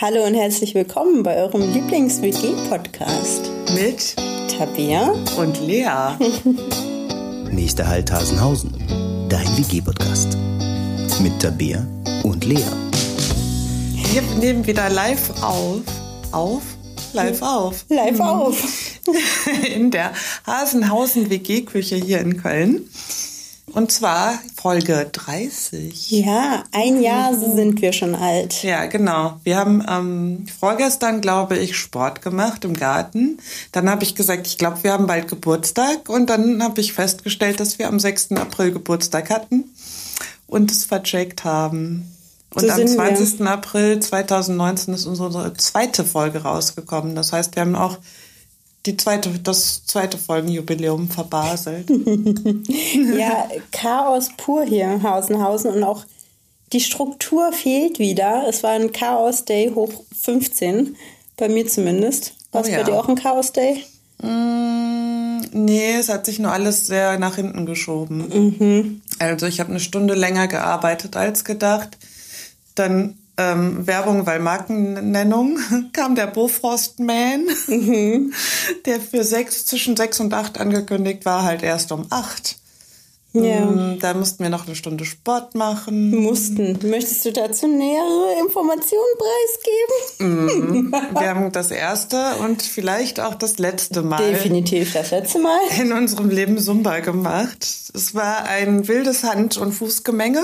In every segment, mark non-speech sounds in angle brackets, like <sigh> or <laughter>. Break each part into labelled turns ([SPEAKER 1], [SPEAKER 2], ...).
[SPEAKER 1] Hallo und herzlich willkommen bei eurem Lieblings-WG-Podcast.
[SPEAKER 2] Mit
[SPEAKER 1] Tabea.
[SPEAKER 2] und Lea. <laughs>
[SPEAKER 3] Nächster Halt Hasenhausen, dein WG-Podcast. Mit Tabea und Lea.
[SPEAKER 2] Wir nehmen wieder live auf. Auf? Live auf.
[SPEAKER 1] Live auf. <laughs>
[SPEAKER 2] In der Hasenhausen WG-Küche hier in Köln. Und zwar Folge 30.
[SPEAKER 1] Ja, ein Jahr sind wir schon alt.
[SPEAKER 2] Ja, genau. Wir haben ähm, vorgestern, glaube ich, Sport gemacht im Garten. Dann habe ich gesagt, ich glaube, wir haben bald Geburtstag. Und dann habe ich festgestellt, dass wir am 6. April Geburtstag hatten und es vercheckt haben. Und
[SPEAKER 1] So
[SPEAKER 2] am
[SPEAKER 1] sind wir.
[SPEAKER 2] 20. April 2019 ist unsere zweite Folge rausgekommen. Das heißt, wir haben auch die zweite, das zweite Folgenjubiläum verbaselt. <laughs>
[SPEAKER 1] Ja, Chaos pur hier im Hausenhausen und auch die Struktur fehlt wieder. Es war ein Chaos-Day hoch 15, bei mir zumindest. War es
[SPEAKER 2] Oh
[SPEAKER 1] bei
[SPEAKER 2] ja.
[SPEAKER 1] dir auch ein Chaos-Day?
[SPEAKER 2] Mm, nee, es hat sich nur alles sehr nach hinten geschoben.
[SPEAKER 1] Mhm.
[SPEAKER 2] Also ich habe eine Stunde länger gearbeitet als gedacht. Dann ähm, Werbung, weil Markennennung, <laughs> kam der Bofrost Man,
[SPEAKER 1] Mhm. <laughs>
[SPEAKER 2] der für sechs, zwischen sechs und acht angekündigt war, halt erst um acht.
[SPEAKER 1] Ja.
[SPEAKER 2] Mm, Da mussten wir noch eine Stunde Sport machen.
[SPEAKER 1] Mussten. Möchtest du dazu nähere Informationen preisgeben? <laughs>
[SPEAKER 2] Wir haben das erste und vielleicht auch das letzte Mal
[SPEAKER 1] Definitiv das letzte Mal.
[SPEAKER 2] in unserem Leben Zumba gemacht. Es war ein wildes Hand- und Fußgemenge.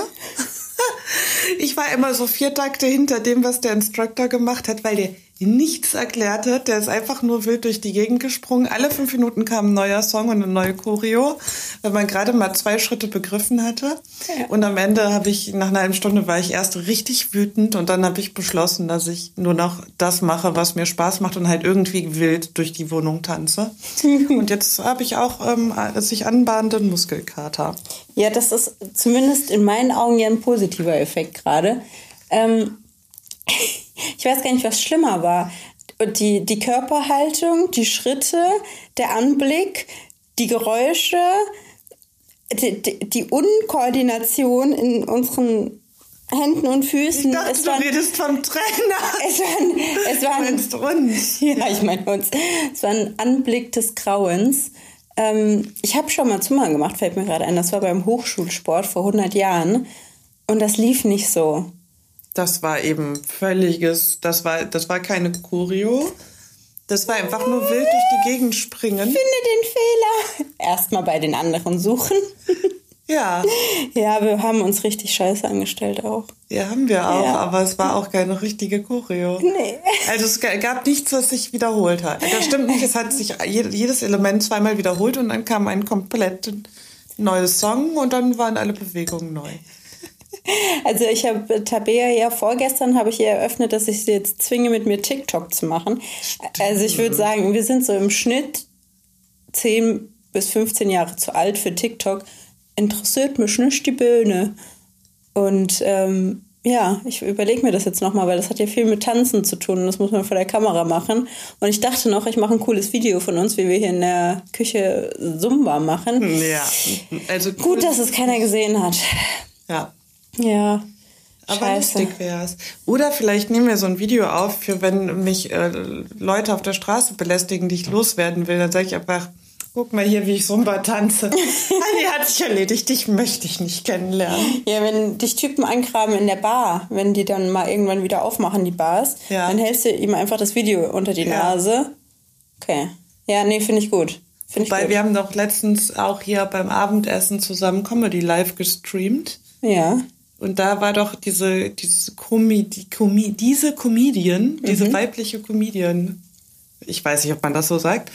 [SPEAKER 2] Ich war immer so vier Takte hinter dem, was der Instructor gemacht hat, weil der nichts erklärt hat. Der ist einfach nur wild durch die Gegend gesprungen. Alle fünf Minuten kam ein neuer Song und eine neue Choreo, wenn man gerade mal zwei Schritte begriffen hatte. Und am Ende habe ich, nach einer halben Stunde war ich erst richtig wütend und dann habe ich beschlossen, dass ich nur noch das mache, was mir Spaß macht und halt irgendwie wild durch die Wohnung tanze. <laughs> Und jetzt habe ich auch ähm, sich anbahnenden Muskelkater.
[SPEAKER 1] Ja, das ist zumindest in meinen Augen ja ein positiver Effekt gerade. Ähm, <laughs> ich weiß gar nicht, was schlimmer war. Die, die Körperhaltung, die Schritte, der Anblick, die Geräusche, die, die, die Unkoordination in unseren Händen und Füßen.
[SPEAKER 2] Ich dachte,
[SPEAKER 1] es
[SPEAKER 2] du
[SPEAKER 1] waren,
[SPEAKER 2] redest vom Trainer.
[SPEAKER 1] es waren, es
[SPEAKER 2] Du
[SPEAKER 1] waren
[SPEAKER 2] meinst uns. <laughs>
[SPEAKER 1] ja, ich meine uns. Es war ein Anblick des Grauens. Ähm, ich habe schon mal Zumba gemacht, fällt mir gerade ein. Das war beim Hochschulsport vor 100 Jahren. Und das lief nicht so.
[SPEAKER 2] Das war eben völliges, das war, das war keine Choreo. Das war einfach nur wild durch die Gegend springen.
[SPEAKER 1] Finde den Fehler. Erstmal bei den anderen suchen.
[SPEAKER 2] Ja,
[SPEAKER 1] Ja, wir haben uns richtig scheiße angestellt auch.
[SPEAKER 2] ja, haben wir auch,
[SPEAKER 1] Ja.
[SPEAKER 2] aber es war auch keine richtige Choreo.
[SPEAKER 1] Nee.
[SPEAKER 2] Also es ga- gab nichts, was sich wiederholt hat. Das stimmt nicht, es hat sich je- jedes Element zweimal wiederholt und dann kam ein komplett neues Song und dann waren alle Bewegungen neu.
[SPEAKER 1] Also ich habe Tabea ja vorgestern habe ich ihr eröffnet, dass ich sie jetzt zwinge, mit mir TikTok zu machen. Also ich würde sagen, wir sind so im Schnitt 10 bis 15 Jahre zu alt für TikTok. Interessiert mich nicht die Bühne. Und ähm, ja, ich überlege mir das jetzt nochmal, weil das hat ja viel mit Tanzen zu tun und das muss man vor der Kamera machen. Und ich dachte noch, ich mache ein cooles Video von uns, wie wir hier in der Küche Zumba machen.
[SPEAKER 2] Ja, also
[SPEAKER 1] Gut, dass es keiner gesehen hat.
[SPEAKER 2] Ja,
[SPEAKER 1] Ja.
[SPEAKER 2] Aber
[SPEAKER 1] Scheiße.
[SPEAKER 2] lustig wär's. Oder vielleicht nehmen wir so ein Video auf, für wenn mich äh, Leute auf der Straße belästigen, die ich loswerden will. Dann sage ich einfach, guck mal hier, wie ich Zumba tanze. <laughs> Ali hat sich erledigt, dich möchte ich nicht kennenlernen.
[SPEAKER 1] Ja, wenn dich Typen angraben in der Bar, wenn die dann mal irgendwann wieder aufmachen, die Bars,
[SPEAKER 2] Ja.
[SPEAKER 1] dann hältst du ihm einfach das Video unter die
[SPEAKER 2] Ja.
[SPEAKER 1] Nase. Okay. Ja, nee, finde ich gut. Ich
[SPEAKER 2] Weil
[SPEAKER 1] gut.
[SPEAKER 2] wir haben doch letztens auch hier beim Abendessen zusammen Comedy Live gestreamt.
[SPEAKER 1] ja.
[SPEAKER 2] Und da war doch diese, diese, Comi die Comi diese Comedian, diese weibliche Comedian, ich weiß nicht, ob man das so sagt,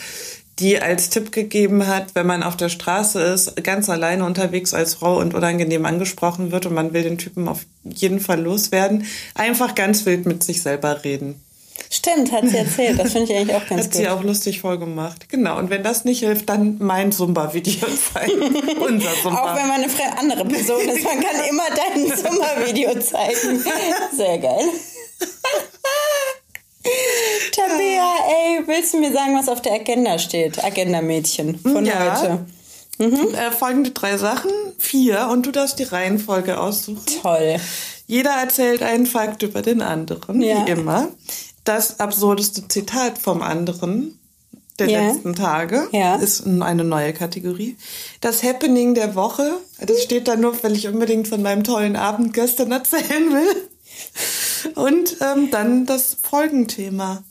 [SPEAKER 2] die als Tipp gegeben hat, wenn man auf der Straße ist, ganz alleine unterwegs als Frau und unangenehm angesprochen wird und man will den Typen auf jeden Fall loswerden, einfach ganz wild mit sich selber reden.
[SPEAKER 1] Stimmt, hat sie erzählt. Das finde ich eigentlich auch ganz
[SPEAKER 2] Hat
[SPEAKER 1] gut.
[SPEAKER 2] sie auch lustig vorgemacht. Genau. Und wenn das nicht hilft, dann mein Zumba-Video <laughs> zeigen. Unser Zumba.
[SPEAKER 1] Auch wenn man eine andere Person ist, man kann immer dein Zimmervideo zeigen. Sehr geil. <laughs> Tabea, ey, willst du mir sagen, was auf der Agenda steht? Agenda-Mädchen von
[SPEAKER 2] Ja.
[SPEAKER 1] heute.
[SPEAKER 2] Äh, folgende drei Sachen, vier, und du darfst die Reihenfolge aussuchen.
[SPEAKER 1] Toll.
[SPEAKER 2] Jeder erzählt einen Fakt über den anderen,
[SPEAKER 1] Ja.
[SPEAKER 2] wie immer. Das absurdeste Zitat vom anderen der
[SPEAKER 1] Ja.
[SPEAKER 2] letzten Tage
[SPEAKER 1] Ja.
[SPEAKER 2] ist eine neue Kategorie. Das Happening der Woche, das steht da nur, weil ich unbedingt von meinem tollen Abend gestern erzählen will. Und ähm, dann das Folgenthema,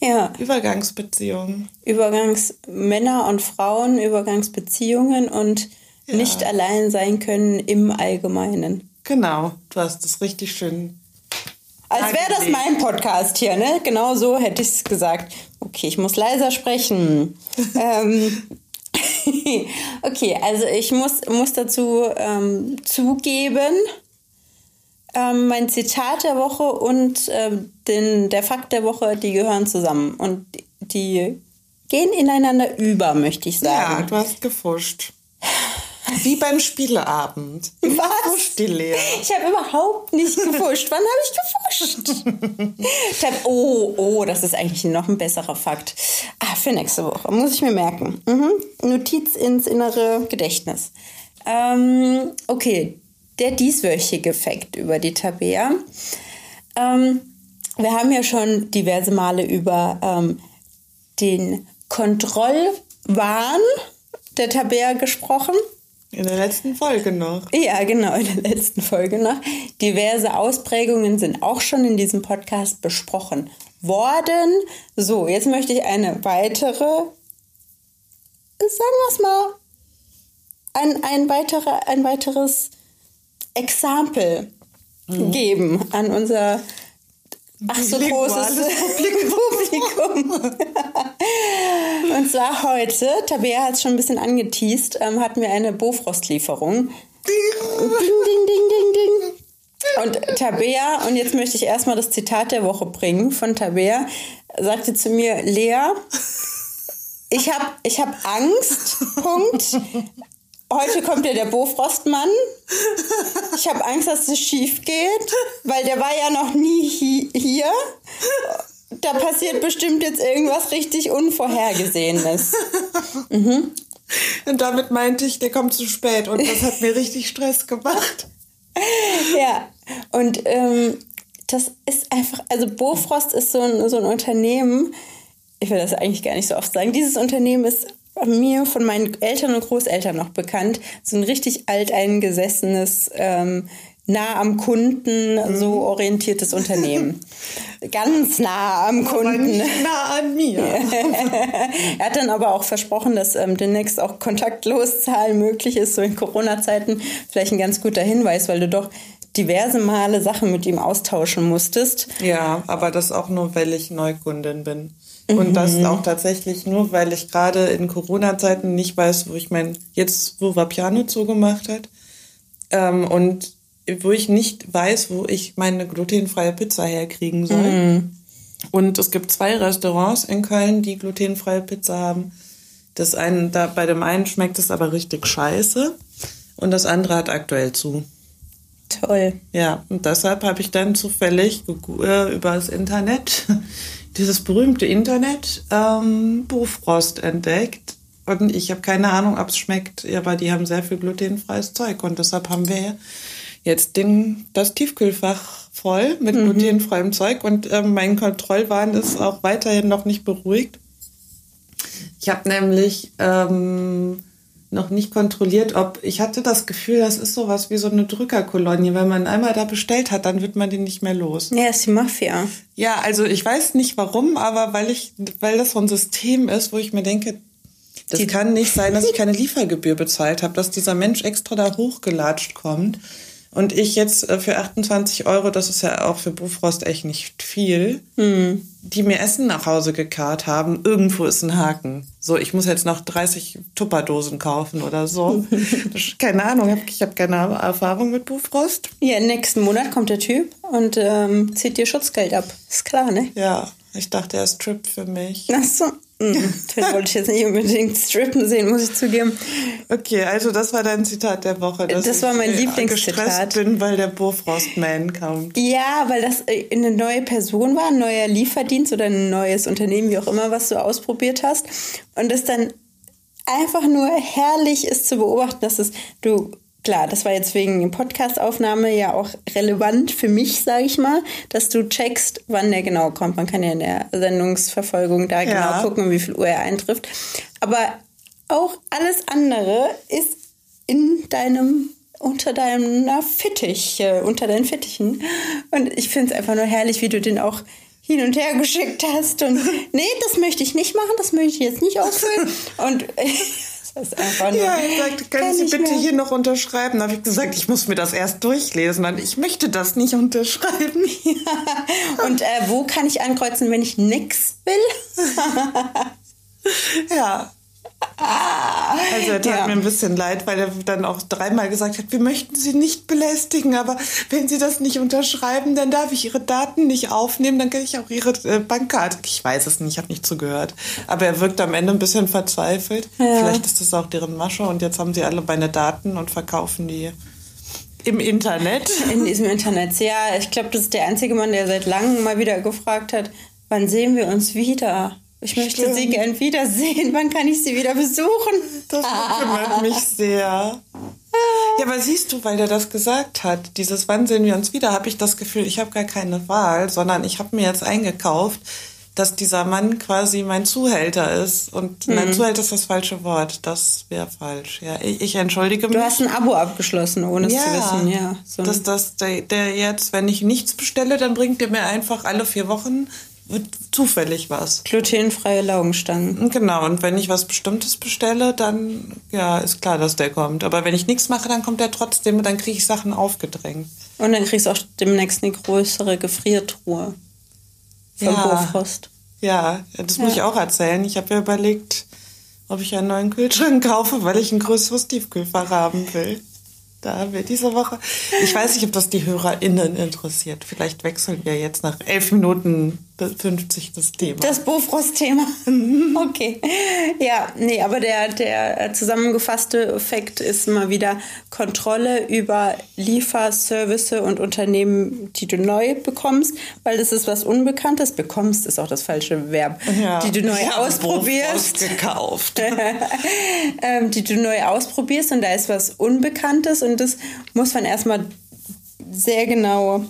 [SPEAKER 1] Ja,
[SPEAKER 2] Übergangsbeziehungen.
[SPEAKER 1] Übergangs Männer und Frauen, Übergangsbeziehungen und
[SPEAKER 2] Ja.
[SPEAKER 1] nicht allein sein können im Allgemeinen.
[SPEAKER 2] Genau, du hast es richtig schön.
[SPEAKER 1] Als wäre das mein Podcast hier, ne? Genau so hätte ich es gesagt. Okay, ich muss leiser sprechen. <laughs> ähm, <laughs> okay, also ich muss, muss dazu ähm, zugeben, ähm, mein Zitat der Woche und ähm, den, der Fakt der Woche, die gehören zusammen. Und die gehen ineinander über, möchte ich
[SPEAKER 2] Ja,
[SPEAKER 1] sagen.
[SPEAKER 2] du hast gefuscht. <laughs> Wie beim Spieleabend. Immer <laughs>
[SPEAKER 1] Was? Ich habe überhaupt nicht gefuscht. Wann habe ich gefuscht? Oh, oh, das ist eigentlich noch ein besserer Fakt. Ah, für nächste Woche. Muss ich mir merken. Mhm. Notiz ins innere Gedächtnis. Ähm, okay, der dieswöchige Fakt über die Tabea. Ähm, wir haben ja schon diverse Male über ähm, den Kontrollwahn der Tabea gesprochen.
[SPEAKER 2] In der letzten Folge noch.
[SPEAKER 1] Ja, genau, in der letzten Folge noch. Diverse Ausprägungen sind auch schon in diesem Podcast besprochen worden. So, jetzt möchte ich eine weitere, sagen wir es mal, ein, ein, weitere, ein weiteres Exempel geben an unser ach so großes <laughs> Publikum. Und zwar heute, Tabea hat es schon ein bisschen angeteased, ähm, hatten wir eine Bofrost-Lieferung. Ding, ding, ding, ding, ding. Und Tabea, und jetzt möchte ich erstmal das Zitat der Woche bringen von Tabea, sagte zu mir, Lea, ich habe ich hab Angst, Punkt. Heute kommt ja der Bofrostmann. Ich habe Angst, dass es schief geht, weil der war ja noch nie hi hier. Da passiert bestimmt jetzt irgendwas richtig Unvorhergesehenes.
[SPEAKER 2] Und damit meinte ich, der kommt zu spät. Und das hat mir richtig Stress gemacht.
[SPEAKER 1] Ja, und ähm, das ist einfach, also Bofrost ist so ein, so ein Unternehmen, ich will das eigentlich gar nicht so oft sagen, dieses Unternehmen ist mir von meinen Eltern und Großeltern noch bekannt, so ein richtig alteingesessenes, ähm, nah am Kunden, so orientiertes Unternehmen. <laughs> Ganz nah am
[SPEAKER 2] Aber
[SPEAKER 1] Kunden.
[SPEAKER 2] nah an mir. <laughs>
[SPEAKER 1] Er hat dann aber auch versprochen, dass ähm, demnächst auch kontaktlos Zahlen möglich ist, so in Corona-Zeiten. Vielleicht ein ganz guter Hinweis, weil du doch diverse Male Sachen mit ihm austauschen musstest.
[SPEAKER 2] Ja, aber das auch nur, weil ich Neukundin bin. Und das auch tatsächlich nur, weil ich gerade in Corona-Zeiten nicht weiß, wo ich mein, jetzt, wo Vapiano zugemacht hat, ähm, und wo ich nicht weiß, wo ich meine glutenfreie Pizza herkriegen soll. Und es gibt zwei Restaurants in Köln, die glutenfreie Pizza haben. Das eine, da, bei dem einen schmeckt es aber richtig scheiße. Und das andere hat aktuell zu.
[SPEAKER 1] Toll.
[SPEAKER 2] Ja, und deshalb habe ich dann zufällig äh, über das Internet, dieses berühmte Internet, ähm, Bofrost entdeckt. Und ich habe keine Ahnung, ob es schmeckt, aber die haben sehr viel glutenfreies Zeug. Und deshalb haben wir jetzt den, das Tiefkühlfach voll mit glutenfreiem Zeug. Und ähm, mein Kontrollwahn ist auch weiterhin noch nicht beruhigt. Ich habe nämlich ähm, noch nicht kontrolliert, ob ich hatte das Gefühl, das ist sowas wie so eine Drückerkolonie. Wenn man einmal da bestellt hat, dann wird man den nicht mehr los.
[SPEAKER 1] Ja, ist die Mafia.
[SPEAKER 2] Ja, also ich weiß nicht warum, aber weil ich, weil das so ein System ist, wo ich mir denke, das
[SPEAKER 1] Die-
[SPEAKER 2] kann nicht sein, dass ich keine Liefergebühr bezahlt habe, dass dieser Mensch extra da hochgelatscht kommt. Und ich jetzt äh, für 28 Euro, das ist ja auch für Bofrost echt nicht viel, die mir Essen nach Hause gekarrt haben, irgendwo ist ein Haken. So, ich muss jetzt noch 30 Tupperdosen kaufen oder so. <laughs> Ist keine Ahnung, ich habe keine Erfahrung mit Bofrost.
[SPEAKER 1] Ja, nächsten Monat kommt der Typ und ähm, zieht dir Schutzgeld ab. Ist klar, ne?
[SPEAKER 2] Ja, ich dachte, er strippt für mich.
[SPEAKER 1] Ach so. <laughs> Den wollte ich jetzt nicht unbedingt strippen sehen, muss ich zugeben.
[SPEAKER 2] Okay, also das war dein Zitat der Woche.
[SPEAKER 1] Das war mein
[SPEAKER 2] ich, äh,
[SPEAKER 1] Lieblingszitat.
[SPEAKER 2] gestresst bin, weil der Bofrostman kommt.
[SPEAKER 1] Ja, weil das äh, eine neue Person war, ein neuer Lieferdienst oder ein neues Unternehmen, wie auch immer, was du ausprobiert hast. Und das dann einfach nur herrlich ist zu beobachten, dass es, du, klar, das war jetzt wegen Podcastaufnahme ja auch relevant für mich, sage ich mal, dass du checkst, wann der genau kommt. Man kann ja in der Sendungsverfolgung da
[SPEAKER 2] Ja.
[SPEAKER 1] genau gucken, wie viel Uhr er eintrifft. Aber auch alles andere ist in deinem unter deiner Fittich, äh, unter deinen Fittichen. Und ich finde es einfach nur herrlich, wie du den auch hin und her geschickt hast. Und <laughs> nee, das möchte ich nicht machen, das möchte ich jetzt nicht ausfüllen. Und <laughs> ist einfach nur.
[SPEAKER 2] Ja, er sagte, können
[SPEAKER 1] kann
[SPEAKER 2] Sie bitte
[SPEAKER 1] mehr.
[SPEAKER 2] hier noch unterschreiben? Da habe ich gesagt, ich muss mir das erst durchlesen. Und ich möchte das nicht unterschreiben. <laughs>
[SPEAKER 1] Und äh, wo kann ich ankreuzen, wenn ich nix will? <laughs>
[SPEAKER 2] Ja. Also er tat
[SPEAKER 1] Ja.
[SPEAKER 2] mir ein bisschen leid, weil er dann auch dreimal gesagt hat, wir möchten Sie nicht belästigen, aber wenn Sie das nicht unterschreiben, dann darf ich Ihre Daten nicht aufnehmen, dann kann ich auch Ihre äh, Bankkarte. Ich weiß es nicht, ich habe nicht zugehört. Aber er wirkt am Ende ein bisschen verzweifelt. Vielleicht ist das auch deren Masche und jetzt haben sie alle meine Daten und verkaufen die im Internet.
[SPEAKER 1] In diesem Internet. Ja, ich glaube, das ist der einzige Mann, der seit langem mal wieder gefragt hat, wann sehen wir uns wieder? Ich möchte
[SPEAKER 2] Stimmt.
[SPEAKER 1] Sie gern wiedersehen. Wann kann ich Sie wieder besuchen?
[SPEAKER 2] Das kümmert mich sehr. Ja, aber siehst du, weil der das gesagt hat, dieses Wann sehen wir uns wieder, habe ich das Gefühl, ich habe gar keine Wahl, sondern ich habe mir jetzt eingekauft, dass dieser Mann quasi mein Zuhälter ist. Und nein, Zuhälter ist das falsche Wort. Das wäre falsch. Ja, ich, ich entschuldige mich.
[SPEAKER 1] Du hast ein Abo abgeschlossen, ohne es zu wissen. Ja, so.
[SPEAKER 2] dass das der, der jetzt, wenn ich nichts bestelle, dann bringt der mir einfach alle vier Wochen zufällig was.
[SPEAKER 1] glutenfreie Laugenstangen.
[SPEAKER 2] Genau, und wenn ich was Bestimmtes bestelle, dann ja, ist klar, dass der kommt. Aber wenn ich nichts mache, dann kommt der trotzdem und dann kriege ich Sachen aufgedrängt.
[SPEAKER 1] Und dann kriegst du auch demnächst eine größere Gefriertruhe vom
[SPEAKER 2] Ja.
[SPEAKER 1] Bofrost.
[SPEAKER 2] Ja, das muss ich auch erzählen. Ich habe ja überlegt, ob ich einen neuen Kühlschrank kaufe, weil ich ein größeres Tiefkühlfach haben will. Da haben wir diese Woche. Ich weiß nicht, ob das die HörerInnen interessiert. Vielleicht wechseln wir jetzt nach elf Minuten 50 das Thema.
[SPEAKER 1] Das Bofrost-Thema. <laughs> Okay. Ja, nee, aber der, der zusammengefasste Effekt ist mal wieder Kontrolle über Lieferservice und Unternehmen, die du neu bekommst, weil das ist was Unbekanntes. Bekommst ist auch das falsche Verb.
[SPEAKER 2] Ja.
[SPEAKER 1] Die du neu
[SPEAKER 2] Ich
[SPEAKER 1] ausprobierst.
[SPEAKER 2] Gekauft. <laughs>
[SPEAKER 1] ähm, die du neu ausprobierst und da ist was Unbekanntes und das muss man erstmal sehr genau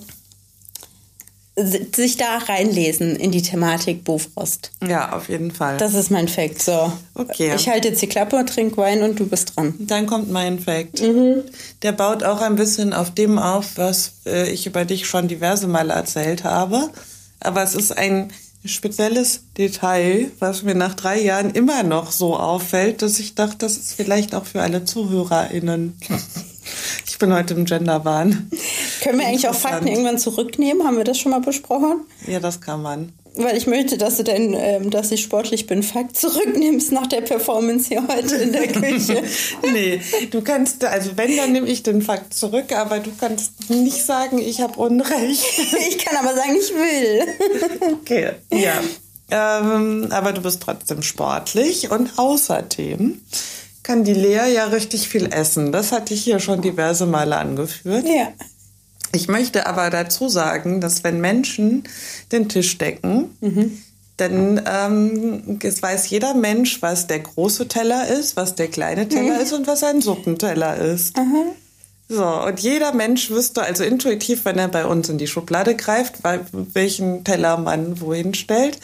[SPEAKER 1] sich da reinlesen in die Thematik Bofrost.
[SPEAKER 2] Ja, auf jeden Fall.
[SPEAKER 1] Das ist mein Fact. So.
[SPEAKER 2] Okay.
[SPEAKER 1] Ich halte jetzt die Klappe, trink Wein und du bist dran.
[SPEAKER 2] Dann kommt mein Fact.
[SPEAKER 1] Mhm.
[SPEAKER 2] Der baut auch ein bisschen auf dem auf, was äh, ich über dich schon diverse Male erzählt habe. Aber es ist ein spezielles Detail, was mir nach drei Jahren immer noch so auffällt, dass ich dachte, das ist vielleicht auch für alle ZuhörerInnen. Ich bin heute im Genderwahn.
[SPEAKER 1] Können wir eigentlich auch. Fakten irgendwann zurücknehmen? Haben wir das schon mal besprochen?
[SPEAKER 2] Ja, das kann man.
[SPEAKER 1] Weil ich möchte, dass du dein, ähm, dass ich sportlich bin, Fakt zurücknimmst nach der Performance hier heute in der Küche. <laughs>
[SPEAKER 2] nee, du kannst, also wenn, dann nehme ich den Fakt zurück, aber du kannst nicht sagen, ich habe Unrecht. <laughs>
[SPEAKER 1] ich kann aber sagen, ich will. <laughs>
[SPEAKER 2] Okay, ja. Ähm, aber du bist trotzdem sportlich und außerdem kann die Lea ja richtig viel essen. Das hatte ich hier schon diverse Male angeführt.
[SPEAKER 1] Ja.
[SPEAKER 2] Ich möchte aber dazu sagen, dass wenn Menschen den Tisch decken, dann ähm, es weiß jeder Mensch, was der große Teller ist, was der kleine Teller ist und was ein Suppenteller ist. So, und jeder Mensch wüsste also intuitiv, wenn er bei uns in die Schublade greift, welchen Teller man wohin stellt.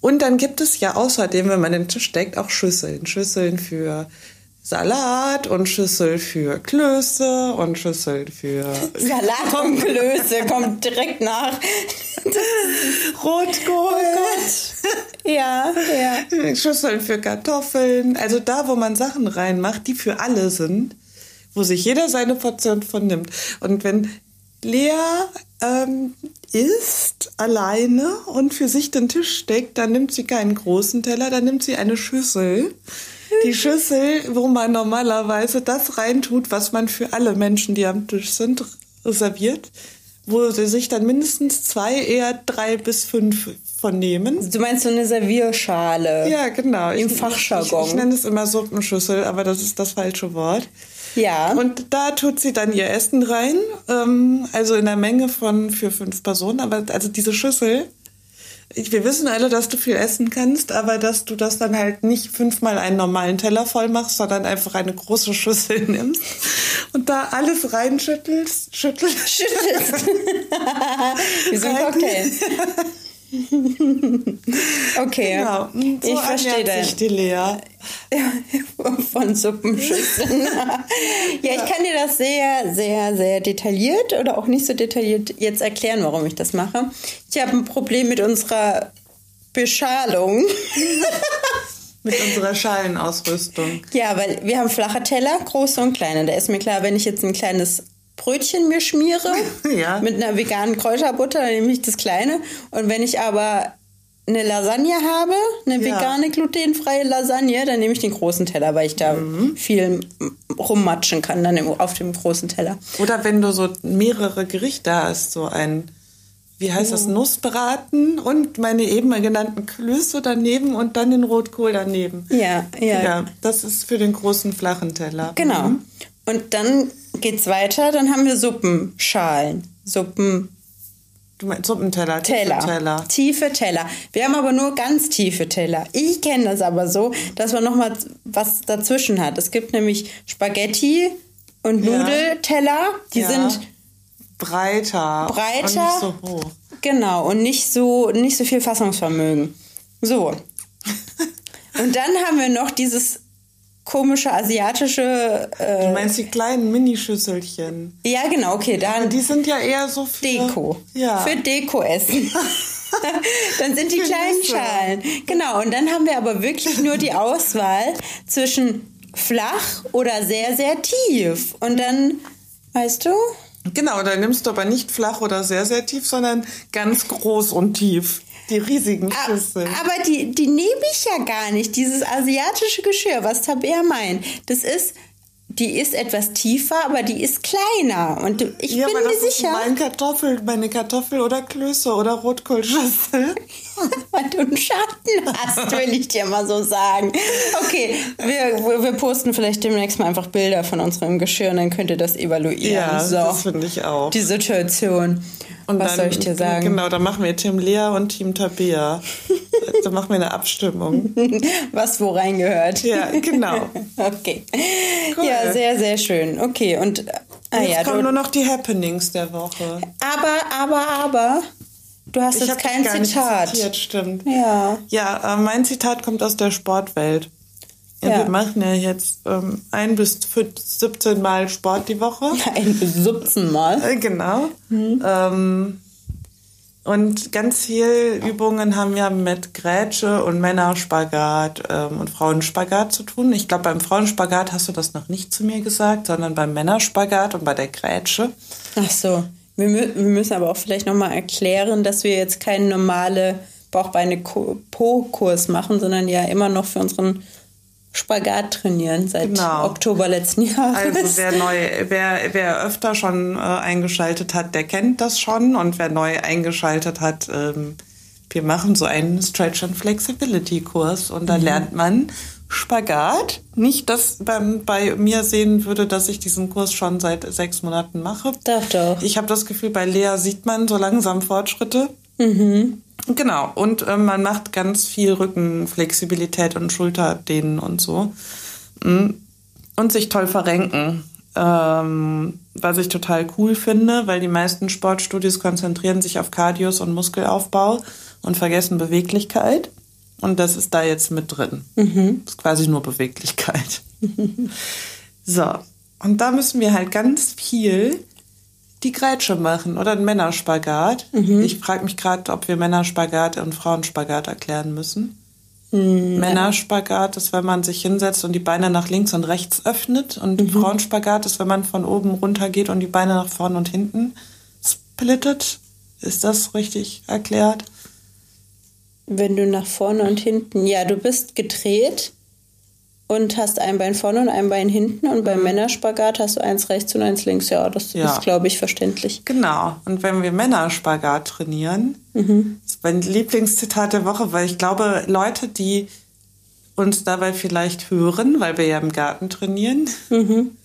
[SPEAKER 2] Und dann gibt es ja außerdem, wenn man den Tisch deckt, auch Schüsseln. Schüsseln für Salat und Schüssel für Klöße und Schüsseln für <laughs>
[SPEAKER 1] Salat und Klöße kommt direkt nach. <laughs>
[SPEAKER 2] Rotkohl.
[SPEAKER 1] Ja, ja.
[SPEAKER 2] Schüsseln für Kartoffeln. Also da, wo man Sachen reinmacht, die für alle sind, wo sich jeder seine Portion von nimmt. Und wenn Lea ähm, isst alleine und für sich den Tisch steckt, dann nimmt sie keinen großen Teller, dann nimmt sie eine Schüssel. Die Schüssel, wo man normalerweise das reintut, was man für alle Menschen, die am Tisch sind, reserviert, wo sie sich dann mindestens zwei, eher drei bis fünf von nehmen.
[SPEAKER 1] Du meinst so eine Servierschale?
[SPEAKER 2] Ja, genau.
[SPEAKER 1] Im
[SPEAKER 2] Ich-
[SPEAKER 1] Fachjargon.
[SPEAKER 2] Ich, ich nenne es immer Suppenschüssel, aber das ist das falsche Wort.
[SPEAKER 1] Ja.
[SPEAKER 2] Und da tut sie dann ihr Essen rein, ähm, also in der Menge von für fünf Personen. Aber also diese Schüssel wir wissen alle, dass du viel essen kannst, aber dass du das dann halt nicht fünfmal einen normalen Teller voll machst, sondern einfach eine große Schüssel <laughs> nimmst und da alles reinschüttelst, schüttelst. Schüttelst. <laughs>
[SPEAKER 1] Wie so ein Cocktail. <laughs> <laughs> okay. Genau. So ich verstehe das.
[SPEAKER 2] die Lea. <laughs>
[SPEAKER 1] Von Suppenschüsseln. <laughs> ja, ich kann dir das sehr, sehr, sehr detailliert oder auch nicht so detailliert jetzt erklären, warum ich das mache. Ich habe ein Problem mit unserer Beschalung.
[SPEAKER 2] mit unserer Schalenausrüstung.
[SPEAKER 1] Ja, weil wir haben flache Teller, große und kleine. Da ist mir klar, wenn ich jetzt ein kleines Brötchen mir schmiere <laughs> ja. mit einer veganen Kräuterbutter, dann nehme ich das kleine. Und wenn ich aber eine Lasagne habe, eine ja. vegane glutenfreie Lasagne, dann nehme ich den großen Teller, weil ich da mhm. viel rummatschen kann dann auf dem großen Teller.
[SPEAKER 2] Oder wenn du so mehrere Gerichte hast, so ein wie heißt das, Nussbraten und meine eben genannten Klöße daneben und dann den Rotkohl daneben.
[SPEAKER 1] Ja, ja.
[SPEAKER 2] Ja, das ist für den großen flachen Teller.
[SPEAKER 1] Genau. Mhm. Und dann geht's weiter, dann haben wir Suppenschalen, Suppen
[SPEAKER 2] Du meinst Suppenteller,
[SPEAKER 1] Teller. Tiefe Teller. Tiefe Teller. Wir haben aber nur ganz tiefe Teller. Ich kenne das aber so, dass man noch mal was dazwischen hat. Es gibt nämlich Spaghetti und Nudelteller, die ja. sind
[SPEAKER 2] breiter,
[SPEAKER 1] breiter und nicht so hoch. Genau und nicht so nicht so viel Fassungsvermögen. So. <laughs> und dann haben wir noch dieses komische asiatische.
[SPEAKER 2] Äh, du meinst die kleinen Minischüsselchen?
[SPEAKER 1] Ja, genau, okay. Dann
[SPEAKER 2] die sind ja eher so
[SPEAKER 1] für Deko. Ja. Für Deko-Essen. <laughs> dann sind die für kleinen Nüsse. Schalen. Genau, und dann haben wir aber wirklich nur die Auswahl zwischen flach oder sehr, sehr tief. Und dann, weißt du?
[SPEAKER 2] Genau, dann nimmst du aber nicht flach oder sehr, sehr tief, sondern ganz groß und tief. Die riesigen Schüsseln.
[SPEAKER 1] Aber die, die nehme ich ja gar nicht. Dieses asiatische Geschirr, was Tabea meint, das ist die ist etwas tiefer, aber die ist kleiner. Und ich ja, bin mir sicher.
[SPEAKER 2] Mein Kartoffel, meine Kartoffel oder Klöße oder Rotkohlschüssel. <laughs> <laughs>
[SPEAKER 1] Weil du einen Schatten hast, will ich dir mal so sagen. Okay, wir, wir posten vielleicht demnächst mal einfach Bilder von unserem Geschirr und dann könnt ihr das evaluieren.
[SPEAKER 2] Ja, so, das finde ich auch.
[SPEAKER 1] Die Situation. Und Was dann, soll ich dir sagen?
[SPEAKER 2] Genau, dann machen wir Team Lea und Team Tabea. <laughs> dann machen wir eine Abstimmung. <laughs>
[SPEAKER 1] Was wo reingehört.
[SPEAKER 2] Ja, genau.
[SPEAKER 1] okay. Cool. Ja, sehr, sehr schön. Okay, und
[SPEAKER 2] ah, jetzt ja, kommen nur noch die Happenings der Woche.
[SPEAKER 1] Aber, aber, aber. Du hast ich jetzt kein Zitat.
[SPEAKER 2] Zitiert, stimmt.
[SPEAKER 1] Ja.
[SPEAKER 2] Ja, äh, mein Zitat kommt aus der Sportwelt. Ja, ja. Wir machen ja jetzt ähm, ein bis 17 Mal Sport die Woche. <laughs>
[SPEAKER 1] Ein bis 17 Mal.
[SPEAKER 2] Äh, genau. Mhm. Ähm, und ganz viel Übungen haben ja mit Grätsche und Männerspagat ähm, und Frauenspagat zu tun. Ich glaube, beim Frauenspagat hast du das noch nicht zu mir gesagt, sondern beim Männerspagat und bei der Grätsche.
[SPEAKER 1] Ach so. Wir, wir müssen aber auch vielleicht nochmal erklären, dass wir jetzt keinen normale Bauchbeine-Po-Kurs machen, sondern ja immer noch für unseren Spagat trainieren seit genau. Oktober letzten Jahres.
[SPEAKER 2] Also wer neu, wer, wer öfter schon äh, eingeschaltet hat, der kennt das schon. Und wer neu eingeschaltet hat, ähm, wir machen so einen Stretch and Flexibility Kurs und da mhm. lernt man Spagat. Nicht, dass man bei mir sehen würde, dass ich diesen Kurs schon seit sechs Monaten mache.
[SPEAKER 1] Doch, doch.
[SPEAKER 2] Ich habe das Gefühl, bei Lea sieht man so langsam Fortschritte.
[SPEAKER 1] Mhm.
[SPEAKER 2] Genau, und äh, man macht ganz viel Rückenflexibilität und Schulterdehnen und so. Mm. Und sich toll verrenken. Ähm, was ich total cool finde, weil die meisten Sportstudios konzentrieren sich auf Cardios und Muskelaufbau und vergessen Beweglichkeit. Und das ist da jetzt mit drin. Mhm. Das ist quasi nur Beweglichkeit. <laughs> so, und da müssen wir halt ganz viel die Grätsche machen oder einen Männerspagat. Mhm. Ich frage mich gerade, ob wir Männerspagat und Frauenspagat erklären müssen. Mhm. Männerspagat ist, wenn man sich hinsetzt und die Beine nach links und rechts öffnet. Und mhm. Frauenspagat ist, wenn man von oben runter geht und die Beine nach vorn und hinten splittet. Ist das richtig erklärt?
[SPEAKER 1] Wenn du nach vorne und hinten, ja, du bist gedreht und hast ein Bein vorne und ein Bein hinten und beim mhm. Männerspagat hast du eins rechts und eins links. Ja, das ja. ist, glaube ich, verständlich.
[SPEAKER 2] Genau. Und wenn wir Männerspagat trainieren, mhm. das ist mein Lieblingszitat der Woche, weil ich glaube, Leute, die uns dabei vielleicht hören, weil wir ja im Garten trainieren, mhm.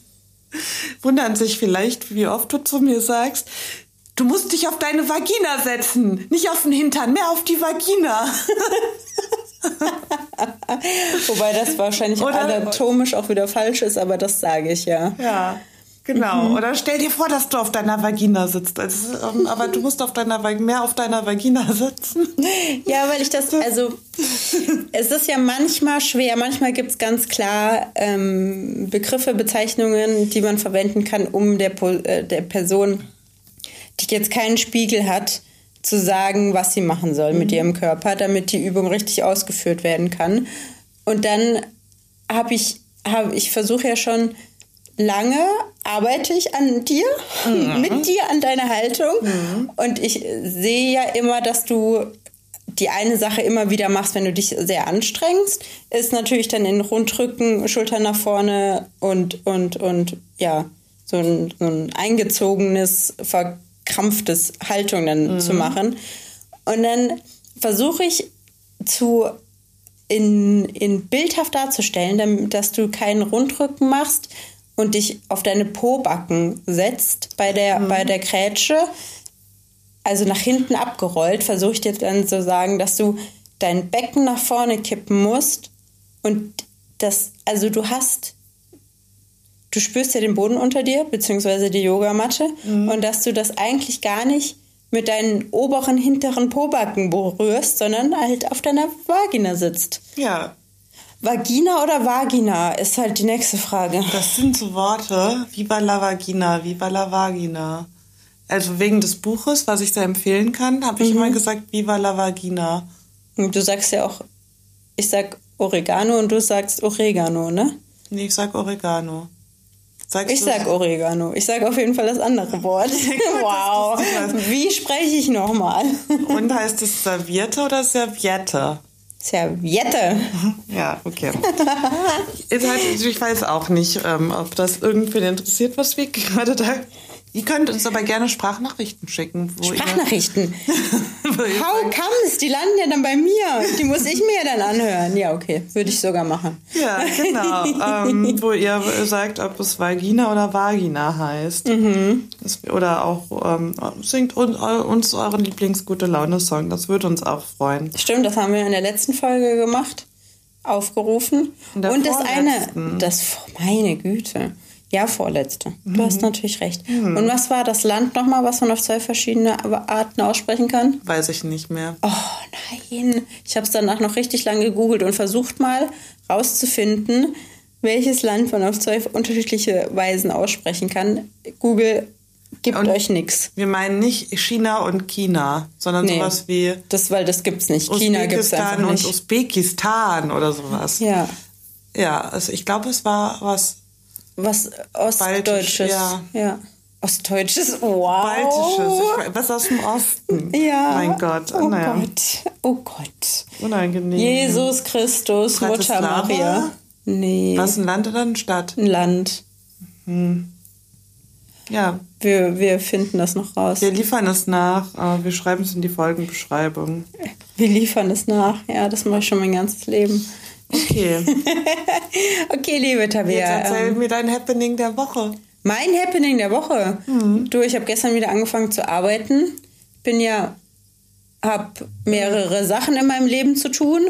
[SPEAKER 2] <laughs> wundern sich vielleicht, wie oft du zu mir sagst, Du musst dich auf deine Vagina setzen, nicht auf den Hintern, mehr auf die Vagina. <laughs>
[SPEAKER 1] Wobei das wahrscheinlich
[SPEAKER 2] Oder-
[SPEAKER 1] anatomisch auch wieder falsch ist, aber das sage ich ja.
[SPEAKER 2] Ja, genau. Oder stell dir vor, dass du auf deiner Vagina sitzt. Also, ähm, aber du musst auf deiner, mehr auf deiner Vagina sitzen. <laughs>
[SPEAKER 1] Ja, weil ich das, also es ist ja manchmal schwer, manchmal gibt es ganz klar ähm, Begriffe, Bezeichnungen, die man verwenden kann, um der, äh, der Person, die jetzt keinen Spiegel hat, zu sagen, was sie machen soll mit ihrem Körper, damit die Übung richtig ausgeführt werden kann. Und dann habe ich, hab, ich versuche ja schon lange, arbeite ich an dir, <laughs> mit dir, an deiner Haltung. Und ich sehe ja immer, dass du die eine Sache immer wieder machst, wenn du dich sehr anstrengst, ist natürlich dann in Rundrücken, Schultern nach vorne und, und, und ja, so ein, so ein eingezogenes, verkrampftes Haltung dann zu machen. Und dann versuche ich zu in, in bildhaft darzustellen, damit, dass du keinen Rundrücken machst und dich auf deine Pobacken setzt bei der, bei der Grätsche, also nach hinten abgerollt, versuche ich dir dann zu sagen, dass du dein Becken nach vorne kippen musst und das, also du hast, du spürst ja den Boden unter dir, beziehungsweise die Yogamatte und dass du das eigentlich gar nicht mit deinen oberen, hinteren Pobacken berührst, sondern halt auf deiner Vagina sitzt.
[SPEAKER 2] Ja,
[SPEAKER 1] Vagina oder Vagina ist halt die nächste Frage.
[SPEAKER 2] das sind so Worte. Viva la Vagina, Viva la Vagina. Also wegen des Buches, was ich da empfehlen kann, habe ich immer gesagt Viva la Vagina.
[SPEAKER 1] Und Du sagst ja auch, ich sag Oregano und du sagst Oregano, ne?
[SPEAKER 2] Nee, ich sag Oregano. Sagst
[SPEAKER 1] Ich sag Oregano. Ich sag auf jeden Fall das andere Wort. <laughs> wow. Wie spreche ich nochmal?
[SPEAKER 2] Und heißt es Serviette oder Serviette?
[SPEAKER 1] Serviette.
[SPEAKER 2] Ja, okay. Halt, ich weiß auch nicht, ähm, ob das irgendwen interessiert, was wir gerade da. Ihr könnt uns aber gerne Sprachnachrichten schicken.
[SPEAKER 1] Sprachnachrichten. <laughs> How comes? Die landen ja dann bei mir. Die muss ich mir ja dann anhören. Ja, okay. Würde ich sogar machen.
[SPEAKER 2] Ja, genau. ähm, <laughs> wo ihr sagt, ob es Vagina oder Vagina heißt.
[SPEAKER 1] Mhm.
[SPEAKER 2] Oder auch ähm, singt uns, euren Lieblingsgute Laune-Song. Das würde uns auch freuen.
[SPEAKER 1] Stimmt, das haben wir in der letzten Folge gemacht. Aufgerufen. Und das eine, das, meine Güte. Ja, vorletzte. Du
[SPEAKER 2] Mhm.
[SPEAKER 1] hast natürlich recht. Und was war das Land nochmal, was man auf zwei verschiedene Arten aussprechen kann?
[SPEAKER 2] Weiß ich nicht mehr.
[SPEAKER 1] Oh nein. Ich habe es danach noch richtig lange gegoogelt und versucht mal rauszufinden, welches Land man auf zwei unterschiedliche Weisen aussprechen kann. Google gibt
[SPEAKER 2] Und-
[SPEAKER 1] euch nichts.
[SPEAKER 2] Wir meinen nicht China und China, sondern
[SPEAKER 1] Nee.
[SPEAKER 2] sowas wie
[SPEAKER 1] Das, weil das gibt's nicht. China gibt's einfach
[SPEAKER 2] Usbekistan und
[SPEAKER 1] nicht.
[SPEAKER 2] Usbekistan oder sowas.
[SPEAKER 1] Ja.
[SPEAKER 2] Ja, also ich glaube, es war was
[SPEAKER 1] Was Ostdeutsches.
[SPEAKER 2] ja.
[SPEAKER 1] ja. Ostdeutsches, wow.
[SPEAKER 2] Baltisches, ich was aus dem Osten.
[SPEAKER 1] Ja.
[SPEAKER 2] Mein Gott,
[SPEAKER 1] Oh
[SPEAKER 2] naja.
[SPEAKER 1] Gott. Oh Gott.
[SPEAKER 2] Unangenehm.
[SPEAKER 1] Jesus Christus, Mutter? Maria. Nee.
[SPEAKER 2] Was, ein Land oder eine Stadt?
[SPEAKER 1] Ein Land.
[SPEAKER 2] Ja,
[SPEAKER 1] Wir, wir finden das noch raus.
[SPEAKER 2] wir liefern es nach. Wir schreiben es in die Folgenbeschreibung.
[SPEAKER 1] Wir liefern es nach. Ja, das mache ich schon mein ganzes Leben.
[SPEAKER 2] Okay, <laughs>
[SPEAKER 1] Okay, liebe Tabea.
[SPEAKER 2] jetzt erzähl
[SPEAKER 1] ähm,
[SPEAKER 2] mir dein Happening der Woche.
[SPEAKER 1] mein Happening der Woche. Du, ich habe gestern wieder angefangen zu arbeiten. Bin ja, habe mehrere Sachen in meinem Leben zu tun.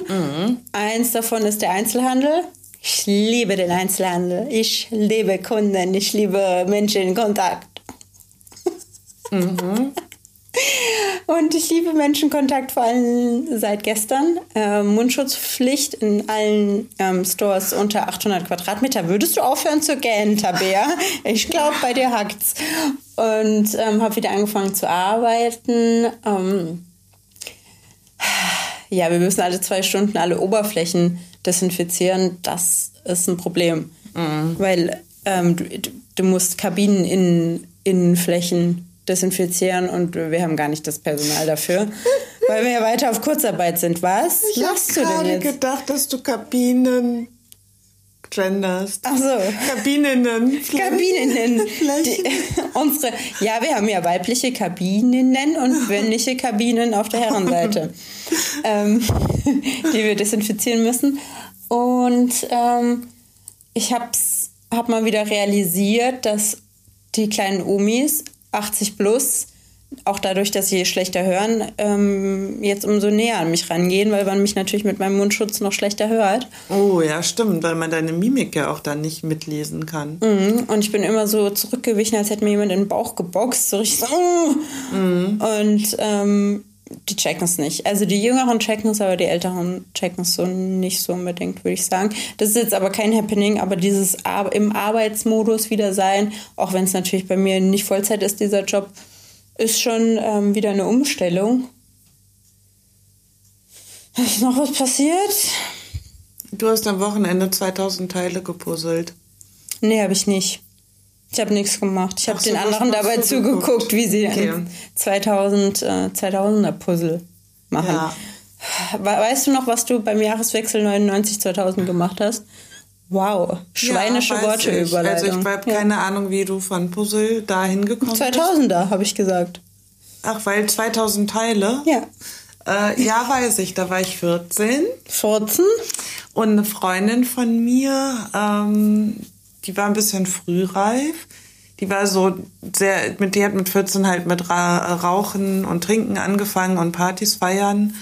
[SPEAKER 1] Eins davon ist der Einzelhandel. Ich liebe den Einzelhandel. Ich liebe Kunden. Ich liebe Menschen in Kontakt. <laughs> Und ich liebe Menschenkontakt vor allem seit gestern. Äh, Mundschutzpflicht in allen ähm, Stores unter 800 Quadratmeter. Würdest du aufhören zu gähnen, Tabea? Ich glaube, bei dir hackt's. Und ähm, habe wieder angefangen zu arbeiten. Ähm, ja, wir müssen alle zwei Stunden alle Oberflächen desinfizieren. Das ist ein Problem. Weil ähm, du, du- du musst Kabinen in Innenflächen desinfizieren und wir haben gar nicht das Personal dafür, <laughs> weil wir ja weiter auf Kurzarbeit sind. Was
[SPEAKER 2] Ich habe
[SPEAKER 1] machst du denn
[SPEAKER 2] gerade
[SPEAKER 1] jetzt?
[SPEAKER 2] gedacht, dass du Kabinen genderst.
[SPEAKER 1] Ach so.
[SPEAKER 2] Kabininnen. <laughs>
[SPEAKER 1] Kabinen. Die, <laughs> unsere, ja, wir haben ja weibliche Kabinen und männliche Kabinen auf der Herrenseite, ähm, die wir desinfizieren müssen. Und ähm, ich habe hab mal wieder realisiert, dass die kleinen Omis 80 plus auch dadurch, dass sie schlechter hören, ähm, jetzt umso näher an mich rangehen, weil man mich natürlich mit meinem Mundschutz noch schlechter hört.
[SPEAKER 2] Oh ja, stimmt, weil man deine Mimik ja auch dann nicht mitlesen kann.
[SPEAKER 1] Mhm. Und ich bin immer so zurückgewichen, als hätte mir jemand in den Bauch geboxt, so richtig so. Mhm. Und ähm, die checken es nicht. Also die Jüngeren checken es, aber die Älteren checken es so nicht so unbedingt, würde ich sagen. Das ist jetzt aber kein Happening, aber dieses Ar im Arbeitsmodus wieder sein, auch wenn es natürlich bei mir nicht Vollzeit ist, dieser Job, ist schon ähm, wieder eine Umstellung. Ist noch was passiert?
[SPEAKER 2] Du hast am Wochenende 2000 Teile gepuzzelt.
[SPEAKER 1] Nee, habe ich nicht. Ich habe nichts gemacht. Ich habe den anderen dabei zugeguckt, wie sie okay. 2000, äh, 2000er Puzzle machen. Ja. Weißt du noch, was du beim Jahreswechsel 99-2000 gemacht hast? Wow, schweinische ja, Worteüberleitung.
[SPEAKER 2] Also ich habe ja. keine Ahnung, wie du von Puzzle dahin gekommen
[SPEAKER 1] 2000er, bist. habe ich gesagt.
[SPEAKER 2] Ach, weil 2000 Teile?
[SPEAKER 1] Ja.
[SPEAKER 2] Äh, ja, weiß ich, da war ich 14.
[SPEAKER 1] 14?
[SPEAKER 2] Und eine Freundin von mir, ähm, die war ein bisschen frühreif. Die war so sehr, mit, die hat mit 14 halt mit Rauchen und Trinken angefangen und Partys feiern.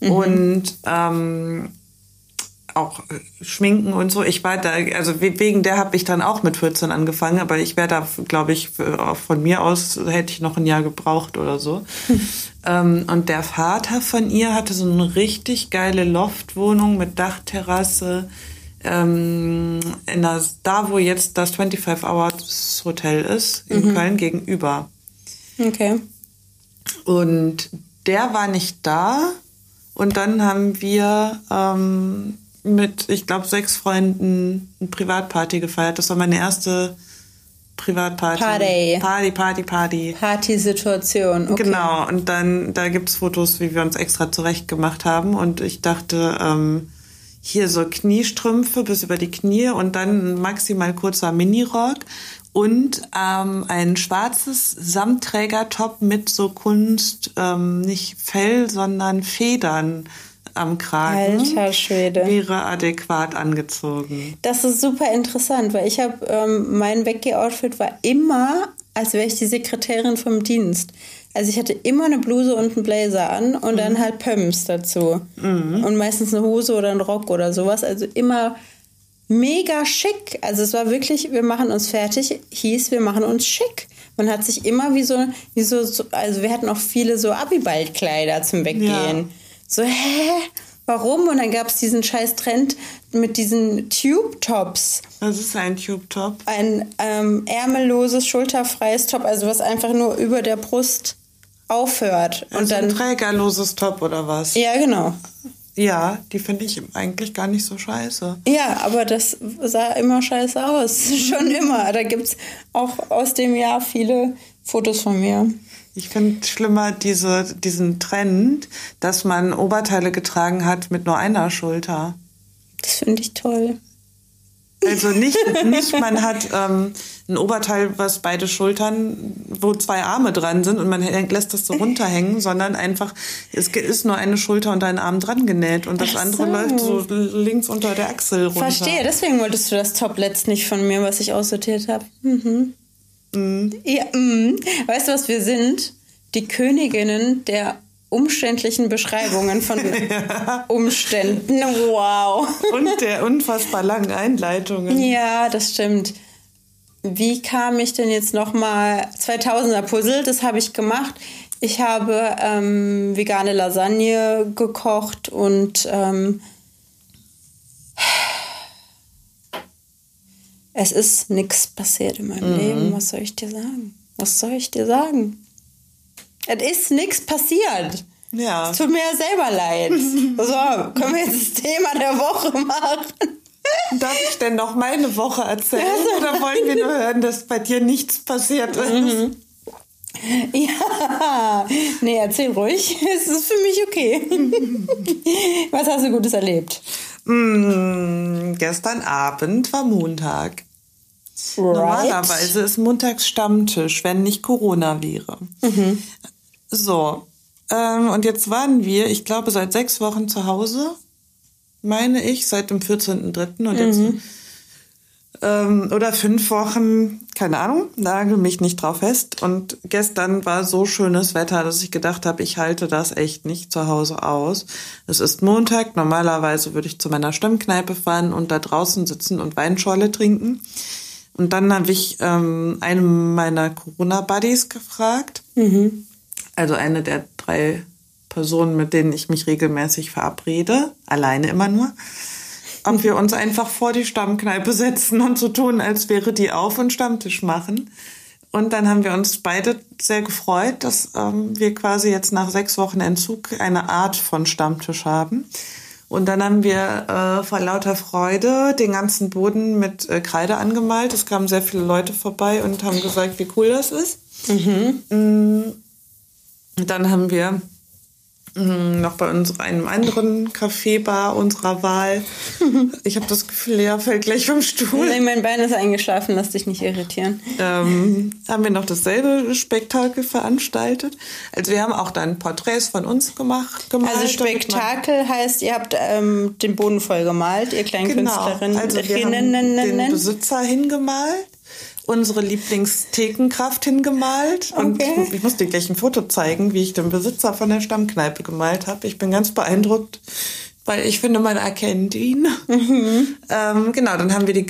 [SPEAKER 2] Mhm. Und ähm, auch äh, Schminken und so. Ich war da, also wegen der habe ich dann auch mit 14 angefangen, aber ich wäre da, glaube ich, von mir aus hätte ich noch ein Jahr gebraucht oder so. <laughs> ähm, und der Vater von ihr hatte so eine richtig geile Loftwohnung mit Dachterrasse ähm, in das, da, wo jetzt das 25 Hours Hotel ist, in mhm. Köln gegenüber.
[SPEAKER 1] Okay.
[SPEAKER 2] Und der war nicht da. Und dann haben wir ähm, mit, ich glaube, sechs Freunden eine Privatparty gefeiert. Das war meine erste Privatparty.
[SPEAKER 1] Party.
[SPEAKER 2] Party, Party, Party.
[SPEAKER 1] Party-Situation. Okay.
[SPEAKER 2] Genau, und dann, da gibt's Fotos, wie wir uns extra zurecht gemacht haben. Und ich dachte, ähm, hier so Kniestrümpfe bis über die Knie und dann ein maximal kurzer Minirock und ähm, ein schwarzes Samtträgertop mit so Kunst, ähm, nicht Fell, sondern Federn am Kragen
[SPEAKER 1] Alter Schwede.
[SPEAKER 2] wäre adäquat angezogen.
[SPEAKER 1] Das ist super interessant, weil ich habe ähm, mein Weggeh-Outfit war immer, als wäre ich die Sekretärin vom Dienst. Also ich hatte immer eine Bluse und einen Blazer an und mhm. dann halt Pumps dazu. Mhm. Und meistens eine Hose oder ein Rock oder sowas. Also immer mega schick. Also es war wirklich, wir machen uns fertig, hieß, wir machen uns schick. Man hat sich immer wie so, wie so, also wir hatten auch viele so Abiballkleider zum Weggehen. Ja. So, hä? Warum? Und dann gab es diesen scheiß Trend mit diesen Tube-Tops.
[SPEAKER 2] Was ist ein Tube-Top?
[SPEAKER 1] Ein ähm, ärmelloses, schulterfreies Top, also was einfach nur über der Brust aufhört.
[SPEAKER 2] Und also dann ein trägerloses Top oder was?
[SPEAKER 1] Ja, genau.
[SPEAKER 2] Ja, die finde ich eigentlich gar nicht so scheiße.
[SPEAKER 1] Ja, aber das sah immer scheiße aus. <laughs> Schon <laughs> immer. Da gibt es auch aus dem Jahr viele Fotos von mir.
[SPEAKER 2] Ich finde schlimmer diese, diesen Trend, dass man Oberteile getragen hat mit nur einer Schulter.
[SPEAKER 1] Das finde ich toll.
[SPEAKER 2] Also nicht, nicht man hat ähm, ein Oberteil, was beide Schultern, wo zwei Arme dran sind und man lässt das so runterhängen, sondern einfach, es ist nur eine Schulter und ein Arm dran genäht und das andere läuft so links unter der Achsel runter.
[SPEAKER 1] Verstehe, deswegen wolltest du das Top letzt nicht von mir, was ich aussortiert habe. Mhm. Mhm. Ja, mhm. Weißt du, was wir sind? Die Königinnen der umständlichen Beschreibungen von. <laughs> Umständen. Wow.
[SPEAKER 2] Und der unfassbar langen Einleitungen.
[SPEAKER 1] Ja, das stimmt. Wie kam ich denn jetzt nochmal 2000er Puzzle? Das habe ich gemacht. Ich habe ähm, vegane Lasagne gekocht und ähm, es ist nichts passiert in meinem mhm. Leben. Was soll ich dir sagen? Was soll ich dir sagen? Es ist nichts passiert.
[SPEAKER 2] Ja.
[SPEAKER 1] Es tut mir ja selber leid. <laughs> So, können wir jetzt das Thema der Woche machen?
[SPEAKER 2] Darf ich denn noch meine Woche erzählen? Oder wollen wir nur hören, dass bei dir nichts passiert ist? Mhm.
[SPEAKER 1] Ja, nee, erzähl ruhig. Es ist für mich okay. <laughs> Was hast du Gutes erlebt?
[SPEAKER 2] Mm, gestern Abend war Montag. Right. Normalerweise ist montags Stammtisch, wenn nicht Corona wäre. Mhm. So, ähm, und jetzt waren wir, ich glaube, seit sechs Wochen zu Hause, meine ich, seit dem 14.03. Und mhm. ähm, oder fünf Wochen, keine Ahnung, nagel mich nicht drauf fest. Und gestern war so schönes Wetter, dass ich gedacht habe, ich halte das echt nicht zu Hause aus. Es ist Montag, normalerweise würde ich zu meiner Stammkneipe fahren und da draußen sitzen und Weinschorle trinken. Und dann habe ich ähm, einen meiner Corona-Buddies gefragt, mhm. also eine der drei Personen, mit denen ich mich regelmäßig verabrede, alleine immer nur ob wir uns einfach vor die Stammkneipe setzen und so tun, als wäre die auf und Stammtisch machen. Und dann haben wir uns beide sehr gefreut, dass ähm, wir quasi jetzt nach sechs Wochen Entzug eine Art von Stammtisch haben. Und dann haben wir äh, vor lauter Freude den ganzen Boden mit äh, Kreide angemalt. Es kamen sehr viele Leute vorbei und haben gesagt, wie cool das ist. Mhm. Mm. Dann haben wir noch bei uns einem anderen Kaffeebar unserer Wahl. <laughs> Ich habe das Gefühl, Lea fällt gleich vom Stuhl.
[SPEAKER 1] Nee, mein Bein ist eingeschlafen, lass dich nicht irritieren.
[SPEAKER 2] Ähm, haben wir noch dasselbe Spektakel veranstaltet. Also wir haben auch dann Porträts von uns gemacht.
[SPEAKER 1] Gemalt, also Spektakel heißt, ihr habt ähm, den Boden voll gemalt, ihr kleinen genau. Künstlerinnen.
[SPEAKER 2] Also wir haben den Besitzer hingemalt unsere Lieblingsthekenkraft hingemalt. Okay. Und ich, ich muss dir gleich ein Foto zeigen, wie ich den Besitzer von der Stammkneipe gemalt habe. Ich bin ganz beeindruckt, weil ich finde, man erkennt ihn. Mhm. Ähm, genau, dann haben wir die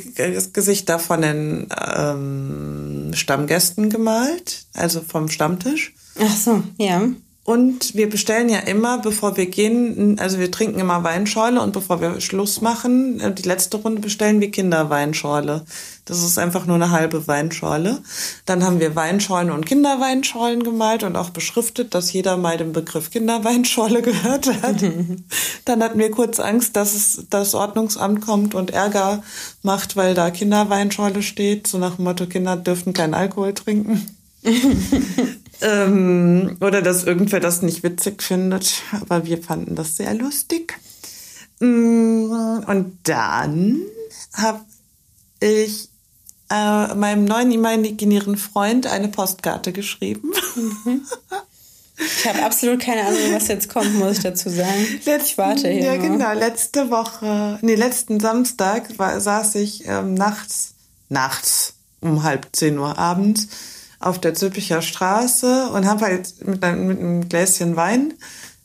[SPEAKER 2] Gesichter von den ähm, Stammgästen gemalt, also vom Stammtisch.
[SPEAKER 1] Ach so, ja.
[SPEAKER 2] Und wir bestellen ja immer, bevor wir gehen, also wir trinken immer Weinschorle und bevor wir Schluss machen, äh, die letzte Runde bestellen wir Kinderweinschorle. Das ist einfach nur eine halbe Weinschorle. Dann haben wir Weinschorlen und Kinderweinschorlen gemalt und auch beschriftet, dass jeder mal den Begriff Kinderweinschorle <laughs> gehört hat. <laughs> Dann hatten wir kurz Angst, dass es das Ordnungsamt kommt und Ärger macht, weil da Kinderweinschorle steht. So nach dem Motto, Kinder dürfen keinen Alkohol trinken. <laughs> ähm, oder dass irgendwer das nicht witzig findet. Aber wir fanden das sehr lustig. Mm, und dann habe ich äh, meinem neuen imaginären Freund eine Postkarte geschrieben. Mhm. <laughs>
[SPEAKER 1] Ich habe absolut keine Ahnung, was jetzt kommt, muss ich dazu sagen.
[SPEAKER 2] Letzten, ich warte hier. Ja, nur. genau. Letzte Woche, nee, letzten Samstag war, saß ich ähm, nachts, nachts um halb zehn Uhr abends auf der Zülpicher Straße und habe halt mit, einem, mit einem Gläschen Wein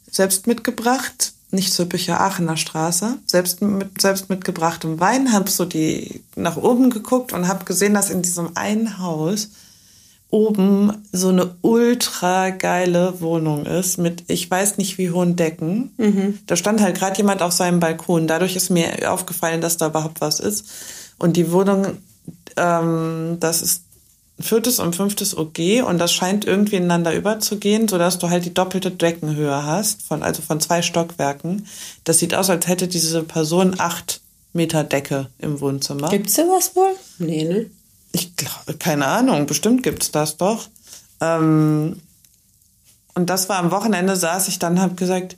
[SPEAKER 2] selbst mitgebracht, nicht Zülpicher Aachener Straße, selbst mit selbst mitgebrachtem Wein, habe so die nach oben geguckt und habe gesehen, dass in diesem einen Haus oben so eine ultra geile Wohnung ist mit ich weiß nicht wie hohen Decken. Mhm. Da stand halt gerade jemand auf seinem Balkon. Dadurch ist mir aufgefallen, dass da überhaupt was ist. Und die Wohnung, ähm, das ist viertes und fünftes OG und das scheint irgendwie ineinander überzugehen, sodass du halt die doppelte Deckenhöhe hast, von, also von zwei Stockwerken. Das sieht aus, als hätte diese Person acht Meter Decke im Wohnzimmer.
[SPEAKER 1] Gibt's sowas wohl? Nee, ne?
[SPEAKER 2] Ich glaube, keine Ahnung, bestimmt gibt's das doch. Ähm, und das war am Wochenende, saß ich dann, habe gesagt,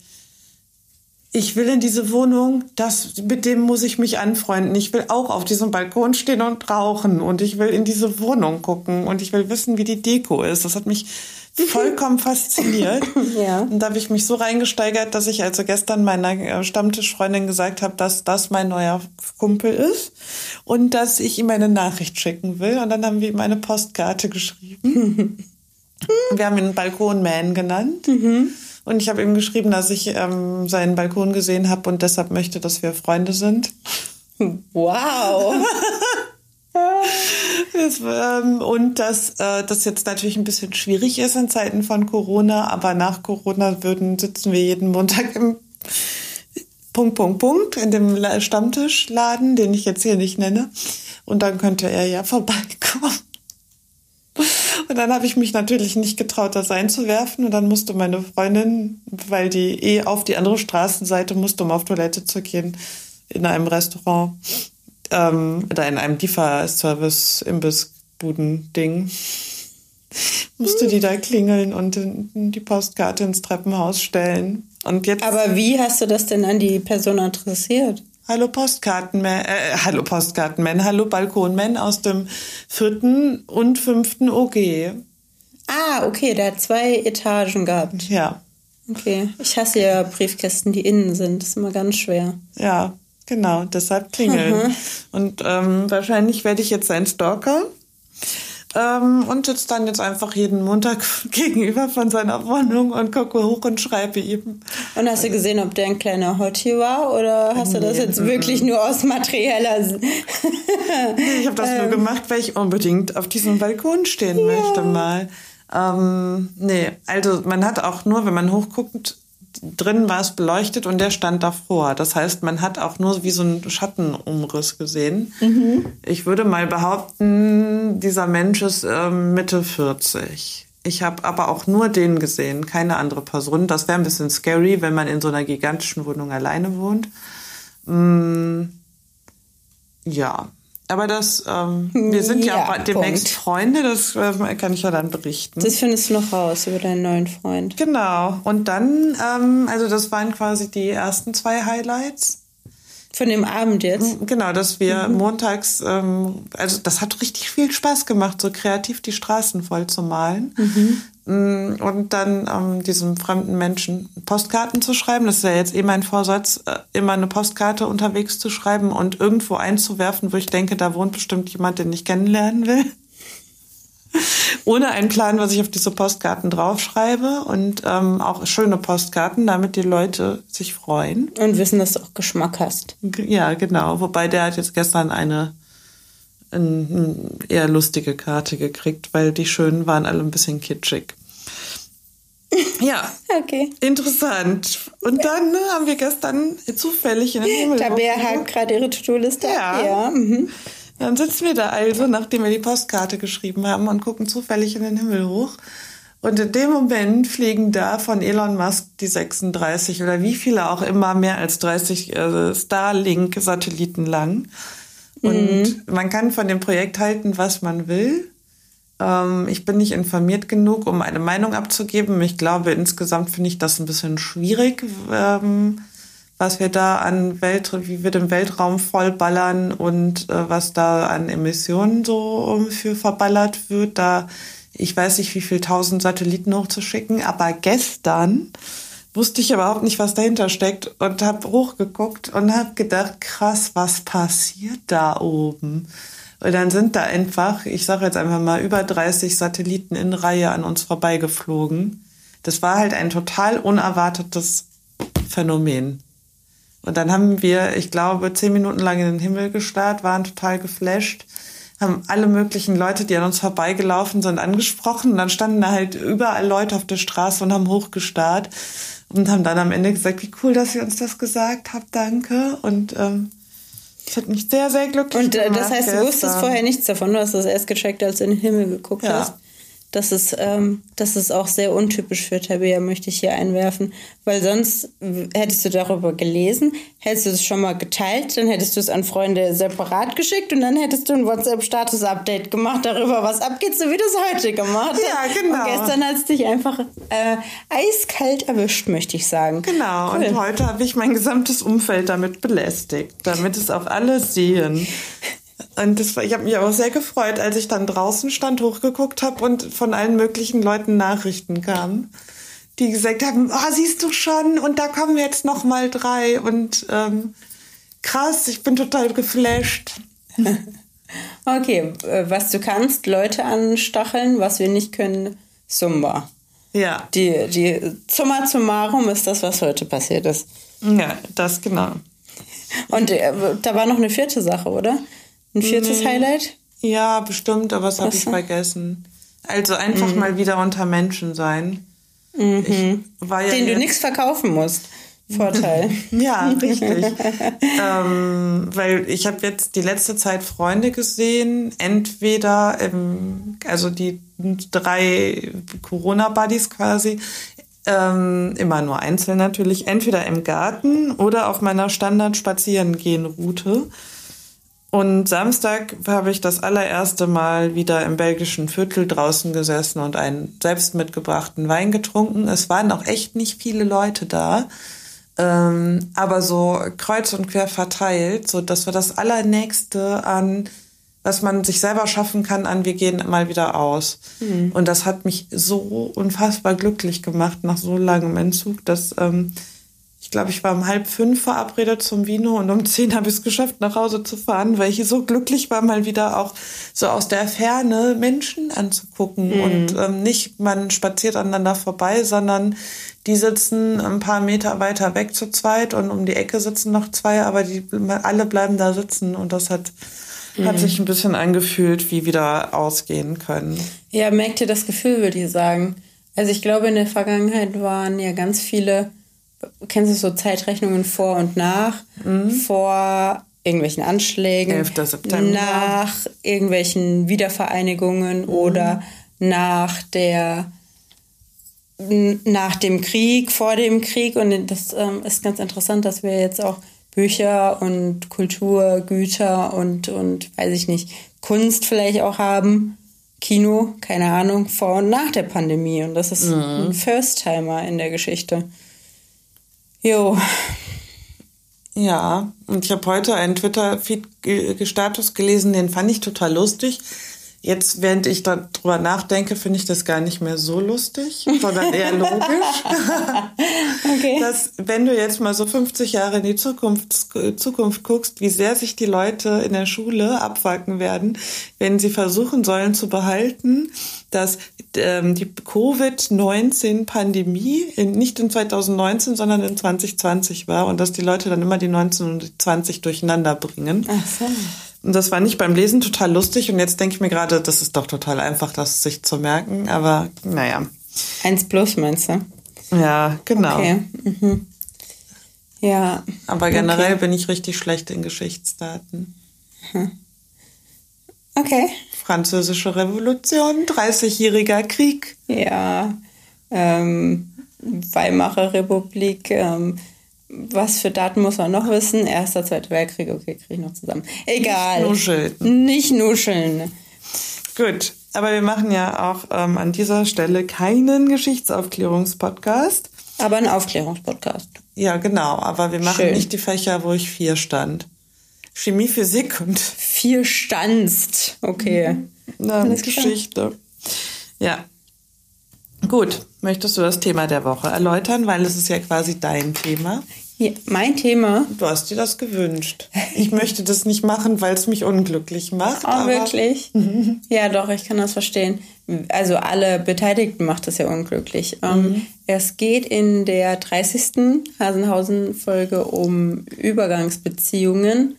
[SPEAKER 2] ich will in diese Wohnung, das, mit dem muss ich mich anfreunden. Ich will auch auf diesem Balkon stehen und rauchen und ich will in diese Wohnung gucken und ich will wissen, wie die Deko ist. Das hat mich vollkommen fasziniert. <laughs> ja. Und da habe ich mich so reingesteigert, dass ich also gestern meiner äh, Stammtischfreundin gesagt habe, dass das mein neuer Kumpel ist und dass ich ihm eine Nachricht schicken will. Und dann haben wir ihm eine Postkarte geschrieben. <laughs> wir haben ihn Balkonman genannt. Mhm. Und ich habe ihm geschrieben, dass ich ähm, seinen Balkon gesehen habe und deshalb möchte, dass wir Freunde sind. <laughs>
[SPEAKER 1] Wow. <laughs>
[SPEAKER 2] das, ähm, und dass äh, das jetzt natürlich ein bisschen schwierig ist in Zeiten von Corona, aber nach Corona würden sitzen wir jeden Montag im Punkt, Punkt, Punkt in dem Stammtischladen, den ich jetzt hier nicht nenne. Und dann könnte er ja vorbeikommen. Und dann habe ich mich natürlich nicht getraut, das einzuwerfen. Und dann musste meine Freundin, weil die eh auf die andere Straßenseite musste, um auf Toilette zu gehen, in einem Restaurant ähm, oder in einem Lieferservice-Imbissbuden-Ding, musste die da klingeln und die Postkarte ins Treppenhaus stellen. Und jetzt.
[SPEAKER 1] Aber wie hast du das denn an die Person adressiert?
[SPEAKER 2] Hallo Postkartenman, äh, hallo Postkartenman, hallo Balkonman aus dem vierten und fünften OG.
[SPEAKER 1] Ah, okay, der hat zwei Etagen gehabt.
[SPEAKER 2] Ja.
[SPEAKER 1] Okay, ich hasse ja Briefkästen, die innen sind. Das ist immer ganz schwer.
[SPEAKER 2] Ja, Genau, deshalb klingeln. Mhm. Und ähm, wahrscheinlich werde ich jetzt ein Stalker. Ähm, und sitze dann jetzt einfach jeden Montag <laughs> gegenüber von seiner Wohnung und gucke hoch und schreibe ihm.
[SPEAKER 1] Und hast du gesehen, ob der ein kleiner Hottie war oder hast du das nee, jetzt wirklich nur aus materieller... <laughs>
[SPEAKER 2] nee, ich habe das ähm, nur gemacht, weil ich unbedingt auf diesem Balkon stehen ja. möchte mal. Ähm, nee, also man hat auch nur, wenn man hochguckt, drin war es beleuchtet und der stand davor. Das heißt, man hat auch nur wie so einen Schattenumriss gesehen. Mhm. Ich würde mal behaupten, dieser Mensch ist äh, Mitte 40. Ich habe aber auch nur den gesehen, keine andere Person. Das wäre ein bisschen scary, wenn man in so einer gigantischen Wohnung alleine wohnt. Mm, ja, aber das, ähm, wir sind ja, ja demnächst. Freunde, das äh, kann ich ja dann berichten.
[SPEAKER 1] Das findest du noch raus über deinen neuen Freund.
[SPEAKER 2] Genau. Und dann, ähm, also das waren quasi die ersten zwei Highlights.
[SPEAKER 1] Von dem Abend jetzt?
[SPEAKER 2] Genau, dass wir mhm. montags, ähm, also das hat richtig viel Spaß gemacht, so kreativ die Straßen voll zu malen. Mhm. Mm, und dann ähm, diesem fremden Menschen Postkarten zu schreiben. Das ist ja jetzt eh mein Vorsatz, äh, immer eine Postkarte unterwegs zu schreiben und irgendwo einzuwerfen, wo ich denke, da wohnt bestimmt jemand, den ich kennenlernen will. <laughs> Ohne einen Plan, was ich auf diese Postkarten draufschreibe und ähm, auch schöne Postkarten, damit die Leute sich freuen.
[SPEAKER 1] Und wissen, dass du auch Geschmack hast.
[SPEAKER 2] Ja, genau. Wobei der hat jetzt gestern eine eine eher lustige Karte gekriegt, weil die schönen waren alle ein bisschen kitschig. Ja.
[SPEAKER 1] Okay.
[SPEAKER 2] Interessant. Und dann ne, haben wir gestern zufällig in den Himmel.
[SPEAKER 1] Tabea hat gerade ihre To-Do-Liste.
[SPEAKER 2] Ja. ja. Mhm. Dann sitzen wir da also, nachdem wir die Postkarte geschrieben haben und gucken zufällig in den Himmel hoch. Und in dem Moment fliegen da von Elon Musk die 36 oder wie viele auch immer mehr als 30 äh, Starlink-Satelliten lang. Und mhm. man kann von dem Projekt halten, was man will. Ähm, ich bin nicht informiert genug, um eine Meinung abzugeben. Ich glaube, insgesamt finde ich das ein bisschen schwierig, ähm, was wir da an Welt, wie wir den Weltraum vollballern und äh, was da an Emissionen so für verballert wird. Da ich weiß nicht, wie viel tausend Satelliten hochzuschicken, aber gestern wusste ich überhaupt nicht, was dahinter steckt und habe hochgeguckt und habe gedacht, krass, was passiert da oben? Und dann sind da einfach, ich sage jetzt einfach mal, über 30 Satelliten in Reihe an uns vorbeigeflogen. Das war halt ein total unerwartetes Phänomen. Und dann haben wir, ich glaube, zehn Minuten lang in den Himmel gestarrt, waren total geflasht, haben alle möglichen Leute, die an uns vorbeigelaufen sind, angesprochen. Und dann standen da halt überall Leute auf der Straße und haben hochgestarrt und haben dann am Ende gesagt, wie cool, dass ihr uns das gesagt habt, danke. Und ähm, das hat mich sehr, sehr glücklich
[SPEAKER 1] Und äh, das heißt, du wusstest vorher nichts davon, du hast das erst gecheckt, als du in den Himmel geguckt ja. hast. Das ist, ähm, das ist auch sehr untypisch für Tabea, möchte ich hier einwerfen. Weil sonst hättest du darüber gelesen, hättest du es schon mal geteilt, dann hättest du es an Freunde separat geschickt und dann hättest du ein WhatsApp-Status-Update gemacht darüber, was abgeht, so wie du es heute gemacht hast.
[SPEAKER 2] Ja, genau.
[SPEAKER 1] Und gestern hat es dich einfach äh, eiskalt erwischt, möchte ich sagen.
[SPEAKER 2] Genau, cool. und heute habe ich mein gesamtes Umfeld damit belästigt, damit es auch alle sehen. Und das, ich habe mich auch sehr gefreut, als ich dann draußen stand, hochgeguckt habe und von allen möglichen Leuten Nachrichten kamen, die gesagt haben, oh, siehst du schon, und da kommen jetzt noch mal drei. Und ähm, krass, ich bin total geflasht. <laughs>
[SPEAKER 1] okay, äh, was du kannst, Leute anstacheln, was wir nicht können, Zumba.
[SPEAKER 2] Ja.
[SPEAKER 1] Die, die Summa summarum ist das, was heute passiert ist.
[SPEAKER 2] Ja, das genau.
[SPEAKER 1] Und äh, da war noch eine vierte Sache, oder? Ein viertes nee. Highlight?
[SPEAKER 2] Ja, bestimmt, aber das habe ich vergessen. Also einfach mhm. mal wieder unter Menschen sein.
[SPEAKER 1] Mhm. Ja Den du nichts verkaufen musst. Vorteil. <laughs>
[SPEAKER 2] ja, richtig. <laughs> ähm, weil ich habe jetzt die letzte Zeit Freunde gesehen, entweder, im, also die drei Corona-Buddies quasi, ähm, immer nur einzeln natürlich, entweder im Garten oder auf meiner Standard-Spazierengehen-Route. Und Samstag habe ich das allererste Mal wieder im belgischen Viertel draußen gesessen und einen selbst mitgebrachten Wein getrunken. Es waren auch echt nicht viele Leute da, ähm, aber so kreuz und quer verteilt, so dass wir das allernächste an, was man sich selber schaffen kann, an wir gehen mal wieder aus. Mhm. Und das hat mich so unfassbar glücklich gemacht nach so langem Entzug, dass ähm, ich glaube, ich war um halb fünf verabredet zum Vino und um <laughs> zehn habe ich es geschafft, nach Hause zu fahren, weil ich so glücklich war, mal wieder auch so aus der Ferne Menschen anzugucken mhm. und ähm, nicht man spaziert aneinander vorbei, sondern die sitzen ein paar Meter weiter weg zu zweit und um die Ecke sitzen noch zwei, aber die alle bleiben da sitzen und das hat mhm. hat sich ein bisschen angefühlt, wie wieder ausgehen können.
[SPEAKER 1] Ja, merkt ihr das Gefühl, würde ich sagen. Also ich glaube, in der Vergangenheit waren ja ganz viele kennst du so Zeitrechnungen vor und nach, mhm. vor irgendwelchen Anschlägen, 11. September. nach irgendwelchen Wiedervereinigungen mhm. oder nach der nach dem Krieg, vor dem Krieg und das ähm, ist ganz interessant, dass wir jetzt auch Bücher und Kulturgüter und und weiß ich nicht Kunst vielleicht auch haben, Kino, keine Ahnung, vor und nach der Pandemie und das ist mhm. ein First-Timer in der Geschichte. Jo.
[SPEAKER 2] Ja, und ich habe heute einen Twitter-Feed-Status gelesen, den fand ich total lustig. Jetzt, während ich darüber nachdenke, finde ich das gar nicht mehr so lustig, sondern eher logisch. <laughs> okay. Dass, wenn du jetzt mal so 50 Jahre in die Zukunft, Zukunft guckst, wie sehr sich die Leute in der Schule abwacken werden, wenn sie versuchen sollen zu behalten, dass ähm, die Covid-19-Pandemie nicht in 2019, sondern in 2020 war und dass die Leute dann immer die 19 und die 20 durcheinander bringen. Ach so. Und das war nicht beim Lesen total lustig. Und jetzt denke ich mir gerade, das ist doch total einfach, das sich zu merken. Aber naja.
[SPEAKER 1] Eins plus meinst du?
[SPEAKER 2] Ja, genau.
[SPEAKER 1] Okay. Mhm. Ja.
[SPEAKER 2] Aber generell okay. bin ich richtig schlecht in Geschichtsdaten.
[SPEAKER 1] Okay.
[SPEAKER 2] Französische Revolution, 30-jähriger Krieg.
[SPEAKER 1] Ja. Ähm, Weimarer Republik, ähm, was für Daten muss man noch wissen? Erster, Zweiter Weltkrieg, okay, kriege ich noch zusammen. Egal. Nicht nuscheln. Nicht nuscheln.
[SPEAKER 2] Gut, aber wir machen ja auch ähm, an dieser Stelle keinen Geschichtsaufklärungspodcast.
[SPEAKER 1] Aber einen Aufklärungspodcast.
[SPEAKER 2] Ja, genau. Aber wir machen Schön. nicht die Fächer, wo ich vier stand. Chemie, Physik und.
[SPEAKER 1] Vier standst. Okay.
[SPEAKER 2] Na, Geschichte. Ja. Gut, möchtest du das Thema der Woche erläutern, weil es ist ja quasi dein Thema.
[SPEAKER 1] Ja, mein Thema.
[SPEAKER 2] Du hast dir das gewünscht. Ich möchte das nicht machen, weil es mich unglücklich macht.
[SPEAKER 1] Oh, wirklich? <laughs> ja, doch, ich kann das verstehen. Also alle Beteiligten macht das ja unglücklich. Ähm, mhm. Es geht in der 30. Hasenhausen-Folge um Übergangsbeziehungen.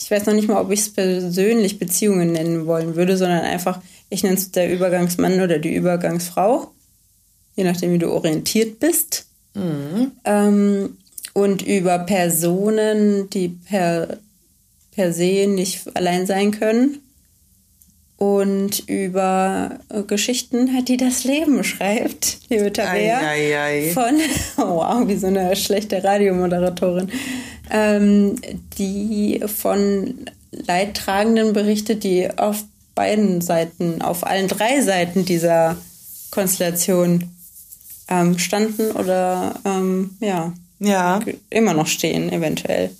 [SPEAKER 1] Ich weiß noch nicht mal, ob ich es persönlich Beziehungen nennen wollen würde, sondern einfach ich nenne es der Übergangsmann oder die Übergangsfrau, je nachdem, wie du orientiert bist. Mhm. Ähm, und über Personen, die per, per se nicht allein sein können. Und über Geschichten, die das Leben schreibt, liebe Tabea. Ei, ei, ei. Von, <laughs> oh wow, wie so eine schlechte Radiomoderatorin. Ähm, die von Leidtragenden berichtet, die auf beiden Seiten, auf allen drei Seiten dieser Konstellation ähm, standen oder ähm, ja,
[SPEAKER 2] ja,
[SPEAKER 1] immer noch stehen, eventuell.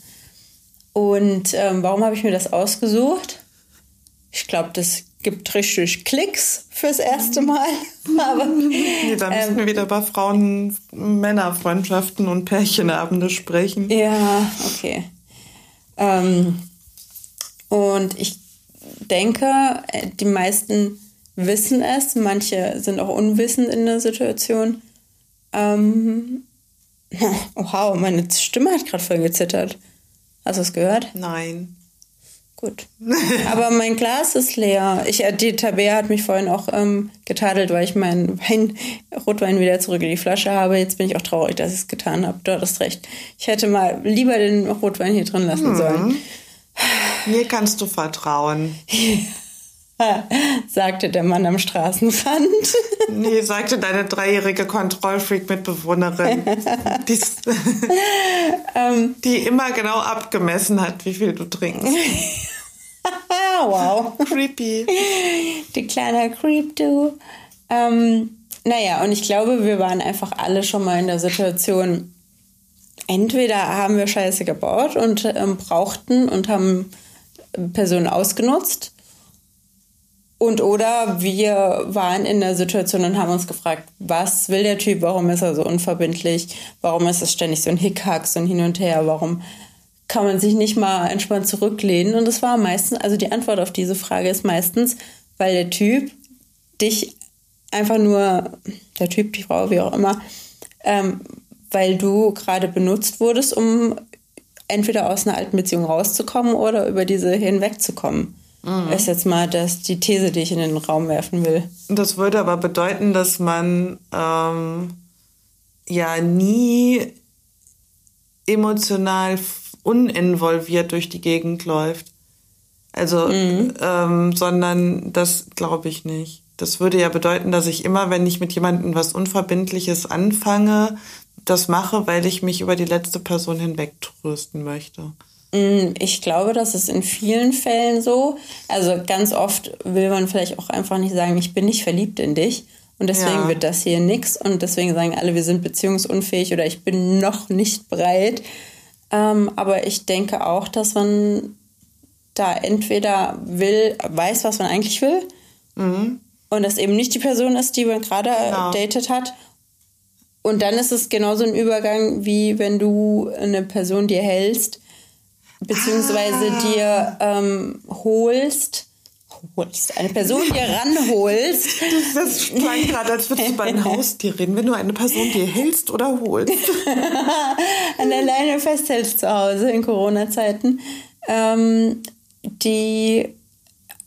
[SPEAKER 1] Und ähm, warum habe ich mir das ausgesucht? Ich glaube, das gibt richtig Klicks fürs erste Mal. <laughs> Aber,
[SPEAKER 2] nee, da müssen wir ähm, wieder über Frauen-Männer-Freundschaften und Pärchenabende sprechen.
[SPEAKER 1] Ja, okay. Ähm, und ich denke, äh, die meisten wissen es, manche sind auch unwissend in der Situation. Ähm, oh, <laughs> wow, meine Stimme hat gerade voll gezittert. Hast du es gehört?
[SPEAKER 2] Nein.
[SPEAKER 1] Gut. Aber mein Glas ist leer. Ich, äh, die Tabea hat mich vorhin auch ähm, getadelt, weil ich meinen Wein, Rotwein wieder zurück in die Flasche habe. Jetzt bin ich auch traurig, dass ich es getan habe. Du hattest recht. Ich hätte mal lieber den Rotwein hier drin lassen mhm.
[SPEAKER 2] Mir kannst du vertrauen. <laughs>
[SPEAKER 1] sagte der Mann am Straßenrand. <laughs>
[SPEAKER 2] Nee, sagte deine dreijährige Kontrollfreak-Mitbewohnerin, <laughs> ähm, die immer genau abgemessen hat, wie viel du trinkst.
[SPEAKER 1] wow.
[SPEAKER 2] Creepy.
[SPEAKER 1] Die kleine Creep, du. Ähm, naja, und ich glaube, wir waren einfach alle schon mal in der Situation, entweder haben wir Scheiße gebaut und ähm, brauchten und haben Personen ausgenutzt. Und oder wir waren in der Situation und haben uns gefragt, was will der Typ, warum ist er so unverbindlich, warum ist es ständig so ein Hickhack, so ein Hin und Her, warum kann man sich nicht mal entspannt zurücklehnen? Und es war meistens, also die Antwort auf diese Frage ist meistens, weil der Typ dich einfach nur, der Typ, die Frau, wie auch immer, ähm, weil du gerade benutzt wurdest, um entweder aus einer alten Beziehung rauszukommen oder über diese hinwegzukommen. Mhm. Ist jetzt mal das, die These, die ich in den Raum werfen will.
[SPEAKER 2] Das würde aber bedeuten, dass man ähm, ja nie emotional uninvolviert durch die Gegend läuft. Also, mhm. ähm, sondern das glaube ich nicht. Das würde ja bedeuten, dass ich immer, wenn ich mit jemandem was Unverbindliches anfange, das mache, weil ich mich über die letzte Person hinweg trösten möchte.
[SPEAKER 1] Mm, ich glaube, das ist in vielen Fällen so. Also ganz oft will man vielleicht auch einfach nicht sagen, ich bin nicht verliebt in dich. Und deswegen ja. wird das hier nix. Und deswegen sagen alle, wir sind beziehungsunfähig oder ich bin noch nicht bereit. Ähm, aber ich denke auch, dass man da entweder will, weiß, was man eigentlich will. Mhm. Und das eben nicht die Person ist, die man gerade genau. datet hat. Und dann ist es genauso ein Übergang, wie wenn du eine Person dir hältst, beziehungsweise ah. dir ähm, holst, holst, eine Person dir <laughs> ranholst.
[SPEAKER 2] Das, das klang gerade, als würdest du bei einem <laughs> Haustier reden, wenn du eine Person dir hältst oder holst. <laughs>
[SPEAKER 1] An der Leine festhältst zu Hause in Corona-Zeiten. Ähm, die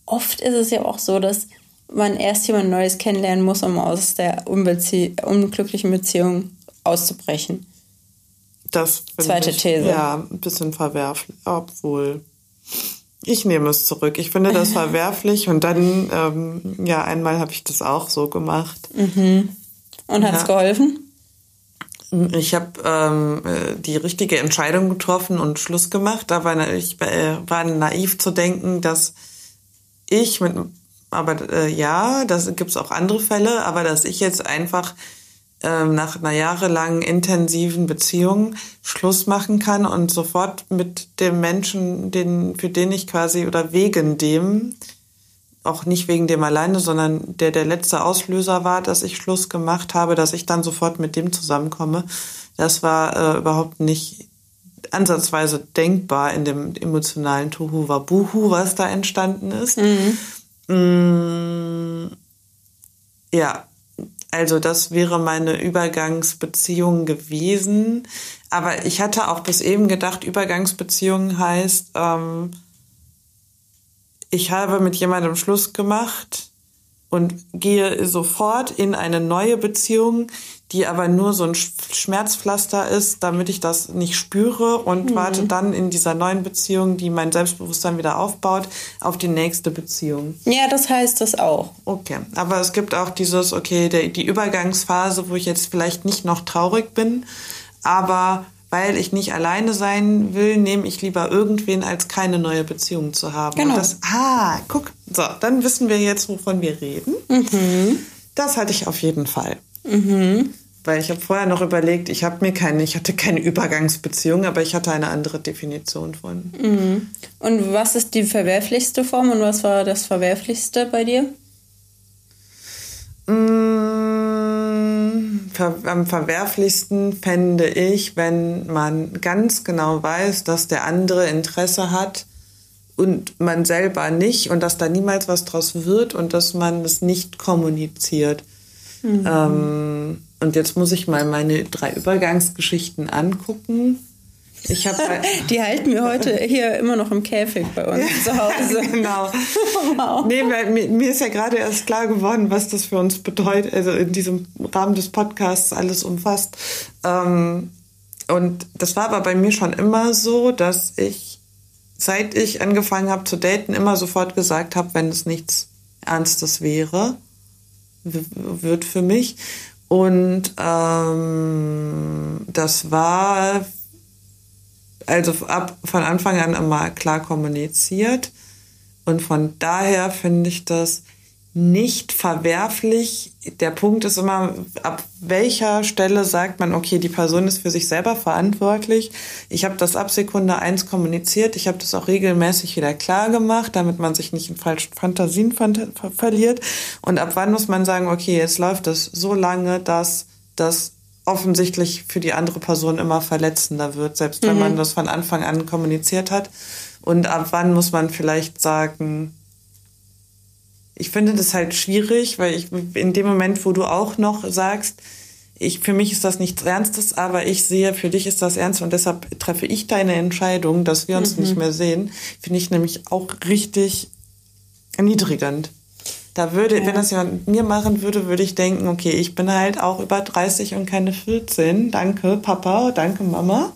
[SPEAKER 1] oft ist es ja auch so, dass man erst jemand Neues kennenlernen muss, um aus der unglücklichen Beziehung auszubrechen.
[SPEAKER 2] Das
[SPEAKER 1] Zweite
[SPEAKER 2] ich,
[SPEAKER 1] These.
[SPEAKER 2] Ja, ein bisschen verwerflich, obwohl. Ich nehme es zurück. Ich finde das <laughs> verwerflich und dann, ähm, ja, einmal habe ich das auch so gemacht.
[SPEAKER 1] Mhm. Und hat es ja. geholfen?
[SPEAKER 2] Ich habe ähm, äh, die richtige Entscheidung getroffen und Schluss gemacht. Aber ich äh, war naiv zu denken, dass ich mit, aber äh, ja, das gibt es auch andere Fälle, aber dass ich jetzt einfach ähm, nach einer jahrelangen intensiven Beziehung Schluss machen kann und sofort mit dem Menschen, den, für den ich quasi oder wegen dem, auch nicht wegen dem alleine, sondern der der letzte Auslöser war, dass ich Schluss gemacht habe, dass ich dann sofort mit dem zusammenkomme. Das war äh, überhaupt nicht ansatzweise denkbar in dem emotionalen Tohu Wabuhu, was da entstanden ist. Mhm. Mm, ja, also das wäre meine Übergangsbeziehung gewesen. Aber ich hatte auch bis eben gedacht, Übergangsbeziehung heißt, ähm, ich habe mit jemandem Schluss gemacht und gehe sofort in eine neue Beziehung, die aber nur so ein Schmerzpflaster ist, damit ich das nicht spüre und mhm. warte dann in dieser neuen Beziehung, die mein Selbstbewusstsein wieder aufbaut, auf die nächste Beziehung.
[SPEAKER 1] Ja, das heißt das auch.
[SPEAKER 2] Okay, aber es gibt auch dieses, okay, der, die Übergangsphase, wo ich jetzt vielleicht nicht noch traurig bin, aber weil ich nicht alleine sein will, nehme ich lieber irgendwen, als keine neue Beziehung zu haben. Genau. Und das, ah, guck, so, dann wissen wir jetzt, wovon wir reden. Mhm. Das hatte ich auf jeden Fall. Mhm. Weil ich habe vorher noch überlegt, ich habe mir keine, ich hatte keine Übergangsbeziehung, aber ich hatte eine andere Definition von.
[SPEAKER 1] Mhm. Und was ist die verwerflichste Form und was war das verwerflichste bei dir?
[SPEAKER 2] Mm, am verwerflichsten fände ich, wenn man ganz genau weiß, dass der andere Interesse hat und man selber nicht und dass da niemals was draus wird und dass man es nicht kommuniziert. Mhm. Ähm, und jetzt muss ich mal meine drei Übergangsgeschichten angucken.
[SPEAKER 1] Ich hab, <laughs> die halten wir heute hier immer noch im Käfig bei uns <laughs> zu Hause.
[SPEAKER 2] genau. wow. Nee, mir, mir, ist ja gerade erst klar geworden, was das für uns bedeutet, also in diesem Rahmen des Podcasts alles umfasst. Ähm, und das war aber bei mir schon immer so, dass ich, seit ich angefangen habe zu daten, immer sofort gesagt habe, wenn es nichts Ernstes wäre wird für mich. Und ähm, das war also ab von Anfang an immer klar kommuniziert. Und von daher finde ich das nicht verwerflich. Der Punkt ist immer, ab welcher Stelle sagt man, okay, die Person ist für sich selber verantwortlich. Ich habe das ab Sekunde eins kommuniziert. Ich habe das auch regelmäßig wieder klar gemacht, damit man sich nicht in falschen Fantasien ver verliert. Und ab wann muss man sagen, okay, jetzt läuft es so lange, dass das offensichtlich für die andere Person immer verletzender wird, selbst wenn mhm. man das von Anfang an kommuniziert hat. Und ab wann muss man vielleicht sagen, ich finde das halt schwierig, weil ich in dem Moment, wo du auch noch sagst, ich, für mich ist das nichts Ernstes, aber ich sehe, für dich ist das ernst und deshalb treffe ich deine Entscheidung, dass wir uns mhm. nicht mehr sehen, finde ich nämlich auch richtig erniedrigend. Da würde, ja. wenn das jemand mit mir machen würde, würde ich denken, okay, ich bin halt auch über 30 und keine 14. Danke, Papa, danke, Mama.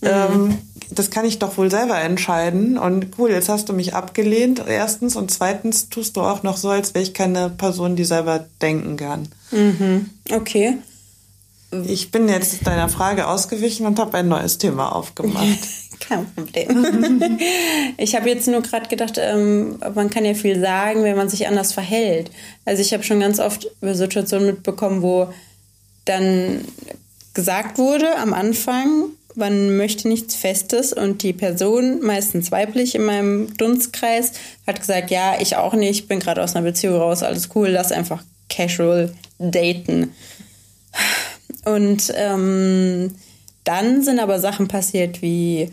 [SPEAKER 2] Mhm. Ähm, das kann ich doch wohl selber entscheiden. Und cool, jetzt hast du mich abgelehnt, erstens. Und zweitens tust du auch noch so, als wäre ich keine Person, die selber denken kann.
[SPEAKER 1] Mhm. Okay.
[SPEAKER 2] Ich bin jetzt deiner Frage ausgewichen und habe ein neues Thema aufgemacht. <laughs>
[SPEAKER 1] Kein Problem. <laughs> ich habe jetzt nur gerade gedacht, ähm, man kann ja viel sagen, wenn man sich anders verhält. Also ich habe schon ganz oft Situationen mitbekommen, wo dann gesagt wurde am Anfang, man möchte nichts Festes und die Person, meistens weiblich in meinem Dunstkreis, hat gesagt, ja, ich auch nicht, bin gerade aus einer Beziehung raus, alles cool, lass einfach casual daten. Und ähm, dann sind aber Sachen passiert wie,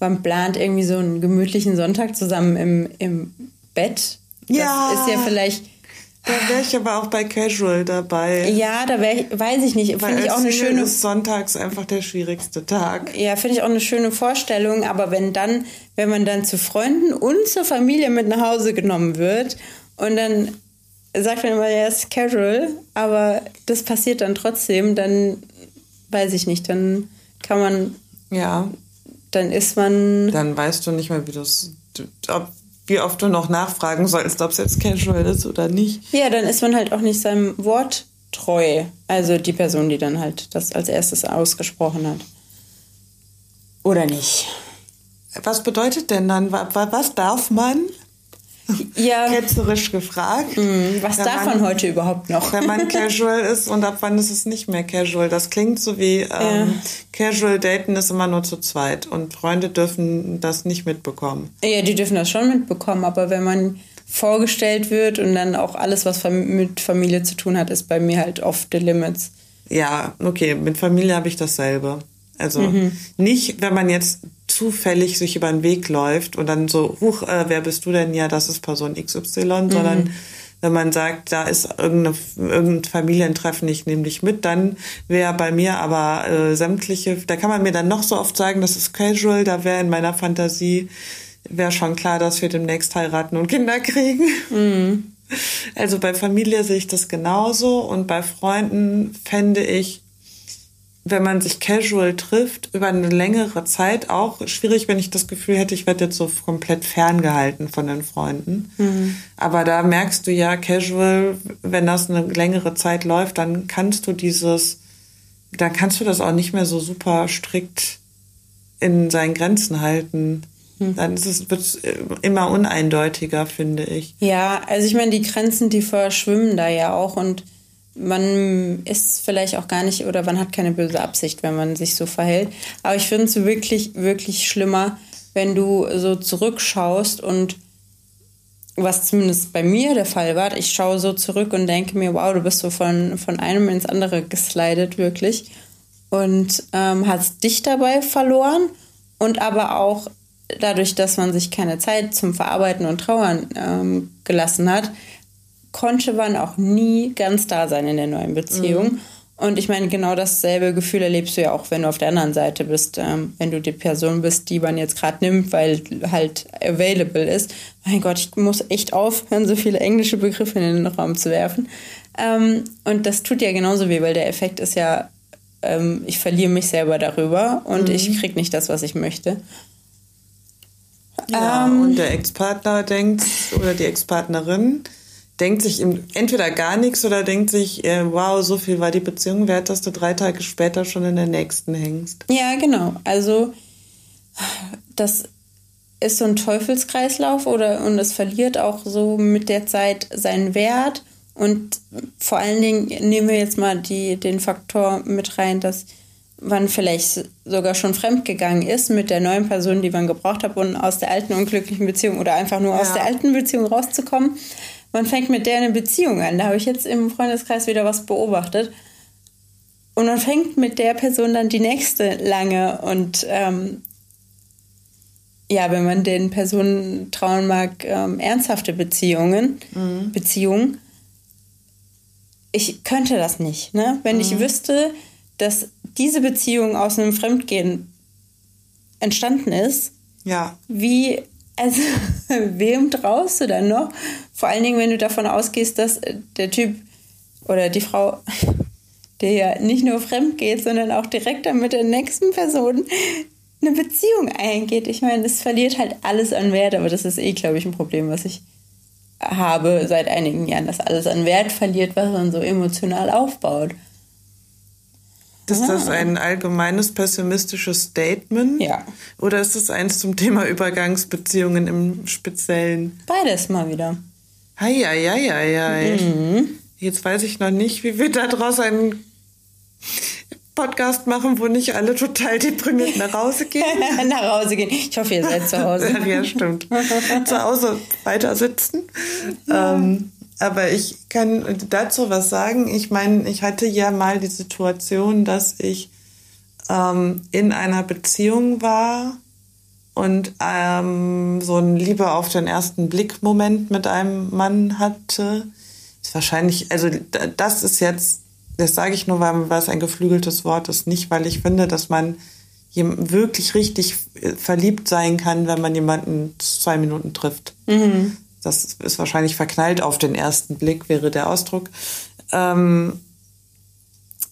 [SPEAKER 1] man plant irgendwie so einen gemütlichen Sonntag zusammen im, im Bett. Das ja. ist ja vielleicht
[SPEAKER 2] da wäre ich aber auch bei Casual dabei.
[SPEAKER 1] Ja, da wäre ich, weiß ich nicht. Finde ich auch eine schöne.
[SPEAKER 2] ist sonntags einfach der schwierigste Tag.
[SPEAKER 1] Ja, finde ich auch eine schöne Vorstellung. Aber wenn dann, wenn man dann zu Freunden und zur Familie mit nach Hause genommen wird und dann sagt man immer, ja, ist Casual, aber das passiert dann trotzdem, dann weiß ich nicht, dann kann man.
[SPEAKER 2] Ja.
[SPEAKER 1] Dann ist man.
[SPEAKER 2] Dann weißt du nicht mehr, wie du es wie oft du noch nachfragen sollst, ob es jetzt casual ist oder nicht.
[SPEAKER 1] Ja, dann ist man halt auch nicht seinem Wort treu. Also die Person, die dann halt das als erstes ausgesprochen hat. Oder nicht?
[SPEAKER 2] Was bedeutet denn dann, was darf man? Ja. ketzerisch gefragt.
[SPEAKER 1] Mm, was darf man, man, heute überhaupt noch?
[SPEAKER 2] Wenn man <laughs> casual ist und ab wann ist es nicht mehr casual? Das klingt so wie ähm, ja. casual daten ist immer nur zu zweit und Freunde dürfen das nicht mitbekommen.
[SPEAKER 1] Ja, die dürfen das schon mitbekommen, aber wenn man vorgestellt wird und dann auch alles, was mit Familie zu tun hat, ist bei mir halt off the limits.
[SPEAKER 2] Ja, okay, mit Familie habe ich dasselbe. Also mhm. nicht, wenn man jetzt zufällig sich über den Weg läuft und dann so, huch, äh, wer bist du denn? Ja, das ist Person XY, mhm. sondern wenn man sagt, da ist irgendeine, irgendein Familientreffen, ich nehme dich mit, dann wäre bei mir aber äh, sämtliche, da kann man mir dann noch so oft sagen, das ist casual, da wäre in meiner Fantasie, wäre schon klar, dass wir demnächst heiraten und Kinder kriegen. Mhm. Also bei Familie sehe ich das genauso und bei Freunden fände ich wenn man sich casual trifft, über eine längere Zeit auch schwierig, wenn ich das Gefühl hätte, ich werde jetzt so komplett ferngehalten von den Freunden. Mhm. Aber da merkst du ja, casual, wenn das eine längere Zeit läuft, dann kannst du dieses, dann kannst du das auch nicht mehr so super strikt in seinen Grenzen halten. Mhm. Dann ist es, wird es immer uneindeutiger, finde ich.
[SPEAKER 1] Ja, also ich meine, die Grenzen, die verschwimmen da ja auch und man ist vielleicht auch gar nicht oder man hat keine böse Absicht, wenn man sich so verhält. Aber ich finde es wirklich, wirklich schlimmer, wenn du so zurückschaust und was zumindest bei mir der Fall war, ich schaue so zurück und denke mir, wow, du bist so von, von einem ins andere geslidet, wirklich. Und ähm, hast dich dabei verloren und aber auch dadurch, dass man sich keine Zeit zum Verarbeiten und Trauern ähm, gelassen hat, konnte man auch nie ganz da sein in der neuen Beziehung. Mhm. Und ich meine, genau dasselbe Gefühl erlebst du ja auch, wenn du auf der anderen Seite bist, ähm, wenn du die Person bist, die man jetzt gerade nimmt, weil halt available ist. Mein Gott, ich muss echt aufhören, so viele englische Begriffe in den Raum zu werfen. Ähm, und das tut ja genauso weh, weil der Effekt ist ja, ähm, ich verliere mich selber darüber und mhm. ich krieg nicht das, was ich möchte.
[SPEAKER 2] Ja, ähm, und der Ex-Partner denkt, oder die Ex-Partnerin, denkt sich entweder gar nichts oder denkt sich, äh, wow, so viel war die Beziehung wert, dass du drei Tage später schon in der nächsten hängst.
[SPEAKER 1] Ja, genau. Also das ist so ein Teufelskreislauf oder und es verliert auch so mit der Zeit seinen Wert. Und vor allen Dingen nehmen wir jetzt mal die, den Faktor mit rein, dass man vielleicht sogar schon fremdgegangen ist mit der neuen Person, die man gebraucht hat, um aus der alten unglücklichen Beziehung oder einfach nur ja. aus der alten Beziehung rauszukommen. Man fängt mit der eine Beziehung an. Da habe ich jetzt im Freundeskreis wieder was beobachtet. Und man fängt mit der Person dann die nächste lange und ähm, ja, wenn man den Personen trauen mag, ähm, ernsthafte Beziehungen, mhm. Beziehungen. Ich könnte das nicht, ne? Wenn mhm. ich wüsste, dass diese Beziehung aus einem Fremdgehen entstanden ist. Ja. Wie, also, <laughs> wem traust du dann noch? Vor allen Dingen, wenn du davon ausgehst, dass der Typ oder die Frau, <laughs> der ja nicht nur fremd geht, sondern auch direkt dann mit der nächsten Person <laughs> eine Beziehung eingeht. Ich meine, es verliert halt alles an Wert, aber das ist eh, glaube ich, ein Problem, was ich habe seit einigen Jahren, dass alles an Wert verliert, was man so emotional aufbaut.
[SPEAKER 2] Ist das ah. ein allgemeines pessimistisches Statement? Ja. Oder ist das eins zum Thema Übergangsbeziehungen im Speziellen?
[SPEAKER 1] Beides mal wieder.
[SPEAKER 2] Hei. Mhm. Jetzt weiß ich noch nicht, wie wir daraus einen Podcast machen, wo nicht alle total deprimiert nach Hause gehen. <laughs>
[SPEAKER 1] nach Hause gehen. Ich hoffe, ihr seid zu Hause. <laughs>
[SPEAKER 2] ja, stimmt. zu Hause weiter sitzen. Ja. Ähm, aber ich kann dazu was sagen. Ich meine, ich hatte ja mal die Situation, dass ich ähm, in einer Beziehung war und ähm, so ein Liebe auf den ersten Blick Moment mit einem Mann hatte. Ist wahrscheinlich, also das ist jetzt das sage ich nur, weil, es ein geflügeltes Wort ist, nicht weil ich finde, dass man wirklich richtig äh, verliebt sein kann, wenn man jemanden zwei Minuten trifft. Mhm. Das ist wahrscheinlich verknallt auf den ersten Blick, wäre der Ausdruck. Ähm,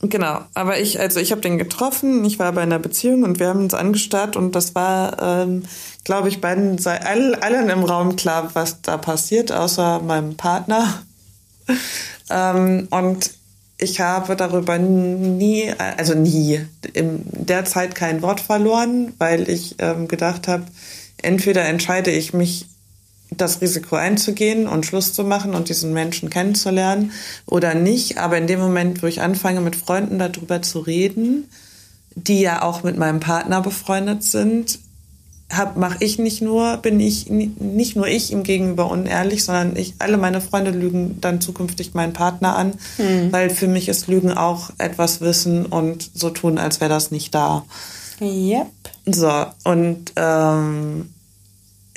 [SPEAKER 2] genau, aber ich, also ich habe den getroffen, ich war bei einer Beziehung und wir haben uns angestarrt und das war, ähm, glaube ich, beiden allen im Raum klar, was da passiert, außer meinem Partner. <laughs> ähm, und ich habe darüber nie, also nie, in der Zeit kein Wort verloren, weil ich ähm, gedacht habe, entweder entscheide ich mich, das Risiko einzugehen und Schluss zu machen und diesen Menschen kennenzulernen oder nicht. Aber in dem Moment, wo ich anfange, mit Freunden darüber zu reden, die ja auch mit meinem Partner befreundet sind, hab, mach ich nicht nur, bin ich nicht nur ich ihm gegenüber unehrlich, sondern ich, alle meine Freunde lügen dann zukünftig meinen Partner an, mhm. weil für mich ist Lügen auch etwas wissen und so tun, als wäre das nicht da. Yep. So, und ähm,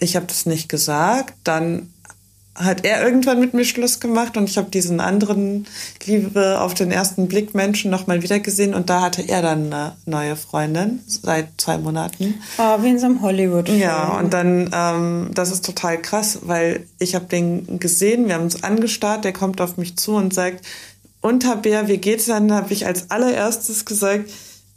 [SPEAKER 2] ich habe das nicht gesagt. Dann hat er irgendwann mit mir Schluss gemacht und ich habe diesen anderen Liebe auf den ersten Blick Menschen nochmal wieder gesehen und da hatte er dann eine neue Freundin seit zwei Monaten.
[SPEAKER 1] Oh, wie in so einem hollywood -Film.
[SPEAKER 2] Ja, und dann, ähm, das ist total krass, weil ich habe den gesehen, wir haben uns angestarrt, der kommt auf mich zu und sagt, Unterbär, wie geht's dann? habe ich als allererstes gesagt,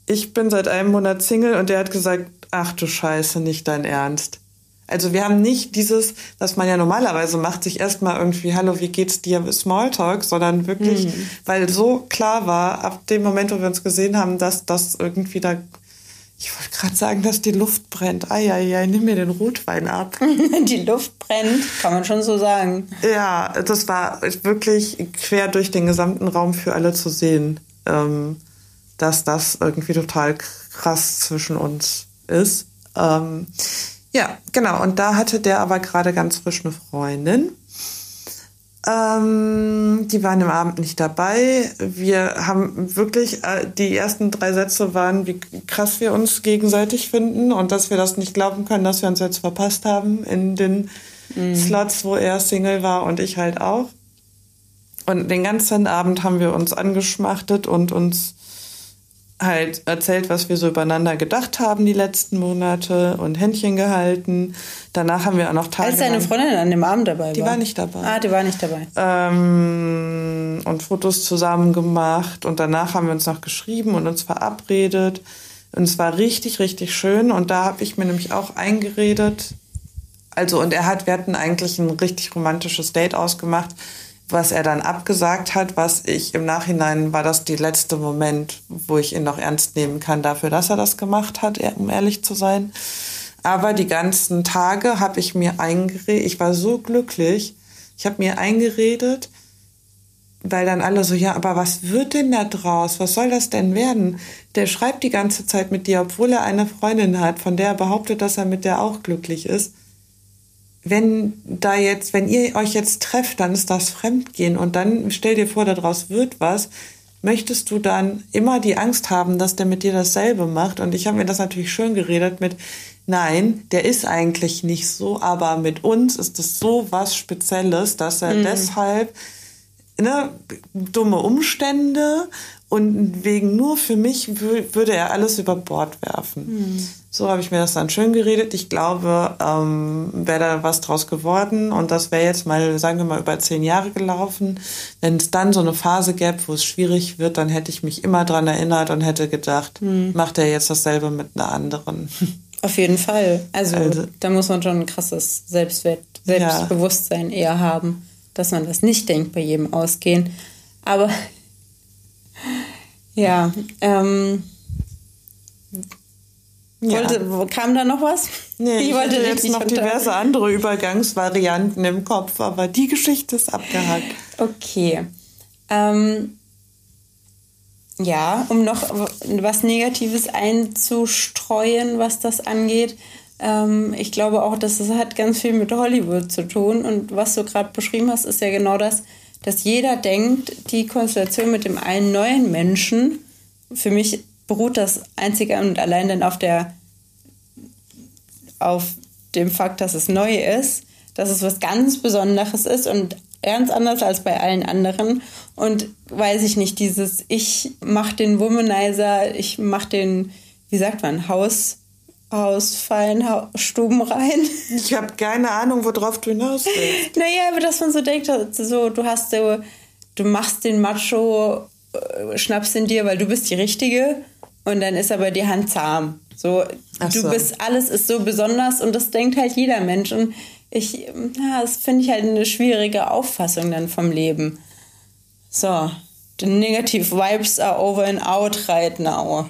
[SPEAKER 2] ich bin seit einem Monat Single und der hat gesagt, ach du Scheiße, nicht dein Ernst. Also wir haben nicht dieses, was man ja normalerweise macht, sich erstmal irgendwie, hallo, wie geht's dir, Smalltalk, sondern wirklich, mhm. weil so klar war, ab dem Moment, wo wir uns gesehen haben, dass das irgendwie da, ich wollte gerade sagen, dass die Luft brennt. Eieiei, nimm mir den Rotwein ab. <laughs>
[SPEAKER 1] die Luft brennt, kann man schon so sagen.
[SPEAKER 2] Ja, das war wirklich quer durch den gesamten Raum für alle zu sehen, ähm, dass das irgendwie total krass zwischen uns ist. Ja, genau. Und da hatte der aber gerade ganz frisch eine Freundin. Ähm, die waren im Abend nicht dabei. Wir haben wirklich, äh, die ersten drei Sätze waren, wie krass wir uns gegenseitig finden und dass wir das nicht glauben können, dass wir uns jetzt verpasst haben in den mhm. Slots, wo er Single war und ich halt auch. Und den ganzen Abend haben wir uns angeschmachtet und uns halt erzählt, was wir so übereinander gedacht haben die letzten Monate und Händchen gehalten. Danach haben wir auch noch
[SPEAKER 1] Tage. Als deine Freundin an dem Abend dabei war?
[SPEAKER 2] Die war nicht dabei.
[SPEAKER 1] Ah, die war nicht dabei.
[SPEAKER 2] Ähm, und Fotos zusammen gemacht und danach haben wir uns noch geschrieben und uns verabredet. Und es war richtig, richtig schön. Und da habe ich mir nämlich auch eingeredet. Also, und er hat, wir hatten eigentlich ein richtig romantisches Date ausgemacht was er dann abgesagt hat, was ich im Nachhinein war das die letzte Moment, wo ich ihn noch ernst nehmen kann dafür, dass er das gemacht hat, um ehrlich zu sein. Aber die ganzen Tage habe ich mir eingeredet, ich war so glücklich, ich habe mir eingeredet, weil dann alle so, ja, aber was wird denn da draus? Was soll das denn werden? Der schreibt die ganze Zeit mit dir, obwohl er eine Freundin hat, von der er behauptet, dass er mit der auch glücklich ist. Wenn da jetzt, wenn ihr euch jetzt trefft, dann ist das Fremdgehen und dann stell dir vor, daraus wird was. Möchtest du dann immer die Angst haben, dass der mit dir dasselbe macht? Und ich habe mir das natürlich schön geredet mit, nein, der ist eigentlich nicht so, aber mit uns ist es so was Spezielles, dass er mhm. deshalb ne, dumme Umstände und wegen nur für mich würde er alles über Bord werfen. Mhm. So habe ich mir das dann schön geredet. Ich glaube, ähm, wäre da was draus geworden und das wäre jetzt mal, sagen wir mal, über zehn Jahre gelaufen. Wenn es dann so eine Phase gäbe, wo es schwierig wird, dann hätte ich mich immer dran erinnert und hätte gedacht, mhm. macht er jetzt dasselbe mit einer anderen. <laughs>
[SPEAKER 1] Auf jeden Fall. Also, also da muss man schon ein krasses Selbstwert, Selbstbewusstsein ja. eher haben dass man das nicht denkt bei jedem Ausgehen. Aber <laughs> ja, ähm, wollte, ja. kam da noch was?
[SPEAKER 2] Nee, ich, ich wollte jetzt noch diverse andere Übergangsvarianten im Kopf, aber die Geschichte ist abgehakt.
[SPEAKER 1] Okay. Ähm, ja, um noch was Negatives einzustreuen, was das angeht. Ähm, ich glaube auch, dass es hat ganz viel mit Hollywood zu tun. Und was du gerade beschrieben hast, ist ja genau das, dass jeder denkt, die Konstellation mit dem einen neuen Menschen, für mich beruht das einzige und allein dann auf der auf dem Fakt, dass es neu ist, dass es was ganz Besonderes ist und ganz anders als bei allen anderen. Und weiß ich nicht, dieses Ich mach den Womanizer, ich mach den, wie sagt man, Haus, ausfallen, Stuben rein. <laughs>
[SPEAKER 2] Ich habe keine Ahnung, worauf du hinaus willst. <laughs>
[SPEAKER 1] naja, aber dass man so denkt, so, du hast so, du machst den Macho, äh, schnappst ihn dir, weil du bist die Richtige und dann ist aber die Hand zahm. So, Ach du so. bist, alles ist so besonders und das denkt halt jeder Mensch und ich, ja, das finde ich halt eine schwierige Auffassung dann vom Leben. So, the negative vibes are over and out right now.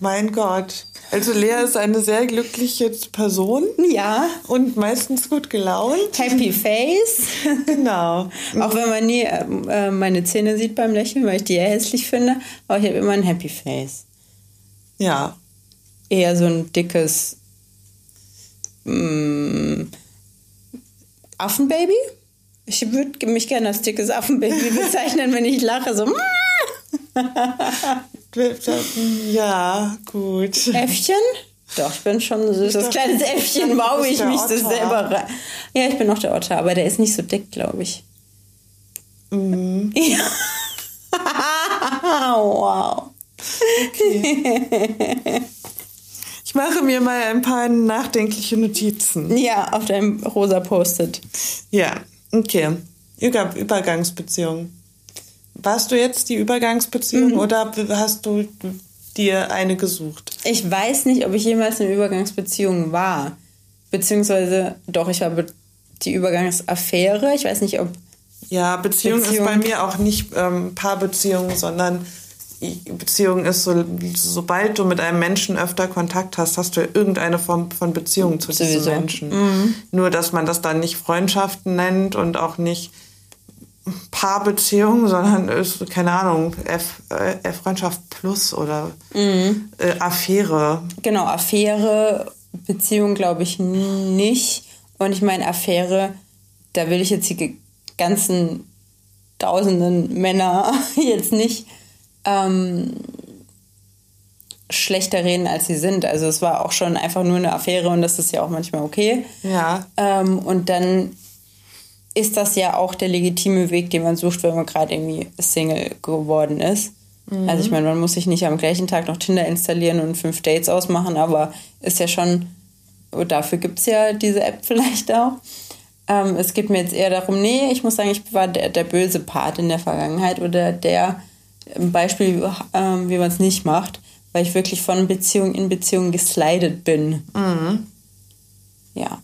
[SPEAKER 2] Mein Gott. Also Lea ist eine sehr glückliche Person.
[SPEAKER 1] Ja.
[SPEAKER 2] Und meistens gut gelaunt.
[SPEAKER 1] Happy Face. <laughs>
[SPEAKER 2] Genau.
[SPEAKER 1] Auch wenn man nie äh, meine Zähne sieht beim Lächeln, weil ich die ja hässlich finde. Aber ich habe immer ein Happy Face.
[SPEAKER 2] Ja.
[SPEAKER 1] Eher so ein dickes mm, Affenbaby. Ich würde mich gerne als dickes Affenbaby <laughs> bezeichnen, wenn ich lache. So. <laughs>
[SPEAKER 2] Ja, gut.
[SPEAKER 1] Äffchen? Doch, ich bin schon ein süßes kleines Äffchen, baue ich mich das selber rein. Ja, ich bin noch der Otter, aber der ist nicht so dick, glaube ich. Mhm. <laughs> Ja. wow.
[SPEAKER 2] Okay. Ich mache mir mal ein paar nachdenkliche Notizen.
[SPEAKER 1] Ja, auf deinem rosa Post-it.
[SPEAKER 2] Ja, okay. Über Übergangsbeziehung. Warst du jetzt die Übergangsbeziehung mhm. oder hast du dir eine gesucht?
[SPEAKER 1] Ich weiß nicht, ob ich jemals eine Übergangsbeziehung war. Beziehungsweise, doch, ich war die Übergangsaffäre. Ich weiß nicht, ob.
[SPEAKER 2] Ja, Beziehung, Beziehung ist bei mir auch nicht ähm, Paarbeziehung, sondern Beziehung ist so, sobald du mit einem Menschen öfter Kontakt hast, hast du irgendeine Form von Beziehung zu Sowieso. diesem Menschen. Mhm. Nur, dass man das dann nicht Freundschaften nennt und auch nicht Paarbeziehung, sondern ist, keine Ahnung, F, äh, Freundschaft plus oder mhm. äh, Affäre.
[SPEAKER 1] Genau, Affäre, Beziehung glaube ich nicht. Und ich meine, Affäre, da will ich jetzt die ganzen tausenden Männer <laughs> jetzt nicht ähm, schlechter reden, als sie sind. Also es war auch schon einfach nur eine Affäre und das ist ja auch manchmal okay.
[SPEAKER 2] Ja.
[SPEAKER 1] Ähm, und dann ist das ja auch der legitime Weg, den man sucht, wenn man gerade irgendwie Single geworden ist. Mhm. Also ich meine, man muss sich nicht am gleichen Tag noch Tinder installieren und fünf Dates ausmachen, aber ist ja schon, dafür gibt es ja diese App <laughs> vielleicht auch. Ähm, es geht mir jetzt eher darum, nee, ich muss sagen, ich war der, der böse Part in der Vergangenheit oder der Beispiel, ähm, wie man es nicht macht, weil ich wirklich von Beziehung in Beziehung geslidet bin. Mhm. Ja.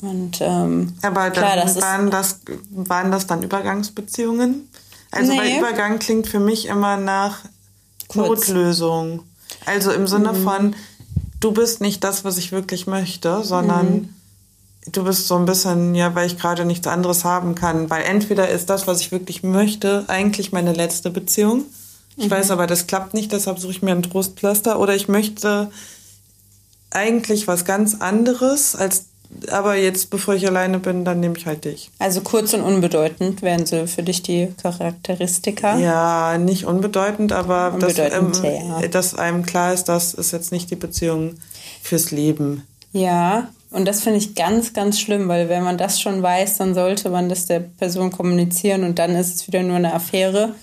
[SPEAKER 1] Und ähm,
[SPEAKER 2] aber klar, das waren, das, waren das dann Übergangsbeziehungen? Also nee. weil Übergang klingt für mich immer nach Kurz. Notlösung. Also im Sinne mhm. von, du bist nicht das, was ich wirklich möchte, sondern
[SPEAKER 1] Mhm.
[SPEAKER 2] Du bist so ein bisschen, ja, weil ich gerade nichts anderes haben kann. Weil entweder ist das, was ich wirklich möchte, eigentlich meine letzte Beziehung. Ich
[SPEAKER 1] Mhm.
[SPEAKER 2] weiß aber, das klappt nicht, deshalb suche ich mir ein Trostpflaster. Oder ich möchte eigentlich was ganz anderes, als aber jetzt, bevor ich alleine bin, dann nehme ich halt dich.
[SPEAKER 1] Also kurz und unbedeutend wären so für dich die Charakteristika.
[SPEAKER 2] Ja, nicht unbedeutend, aber dass,
[SPEAKER 1] Unbedeutend,
[SPEAKER 2] ähm,
[SPEAKER 1] ja.
[SPEAKER 2] dass einem klar ist, das ist jetzt nicht die Beziehung fürs Leben.
[SPEAKER 1] Ja, und das finde ich ganz, ganz schlimm, weil wenn man das schon weiß, dann sollte man das der Person kommunizieren und dann ist es wieder nur eine Affäre.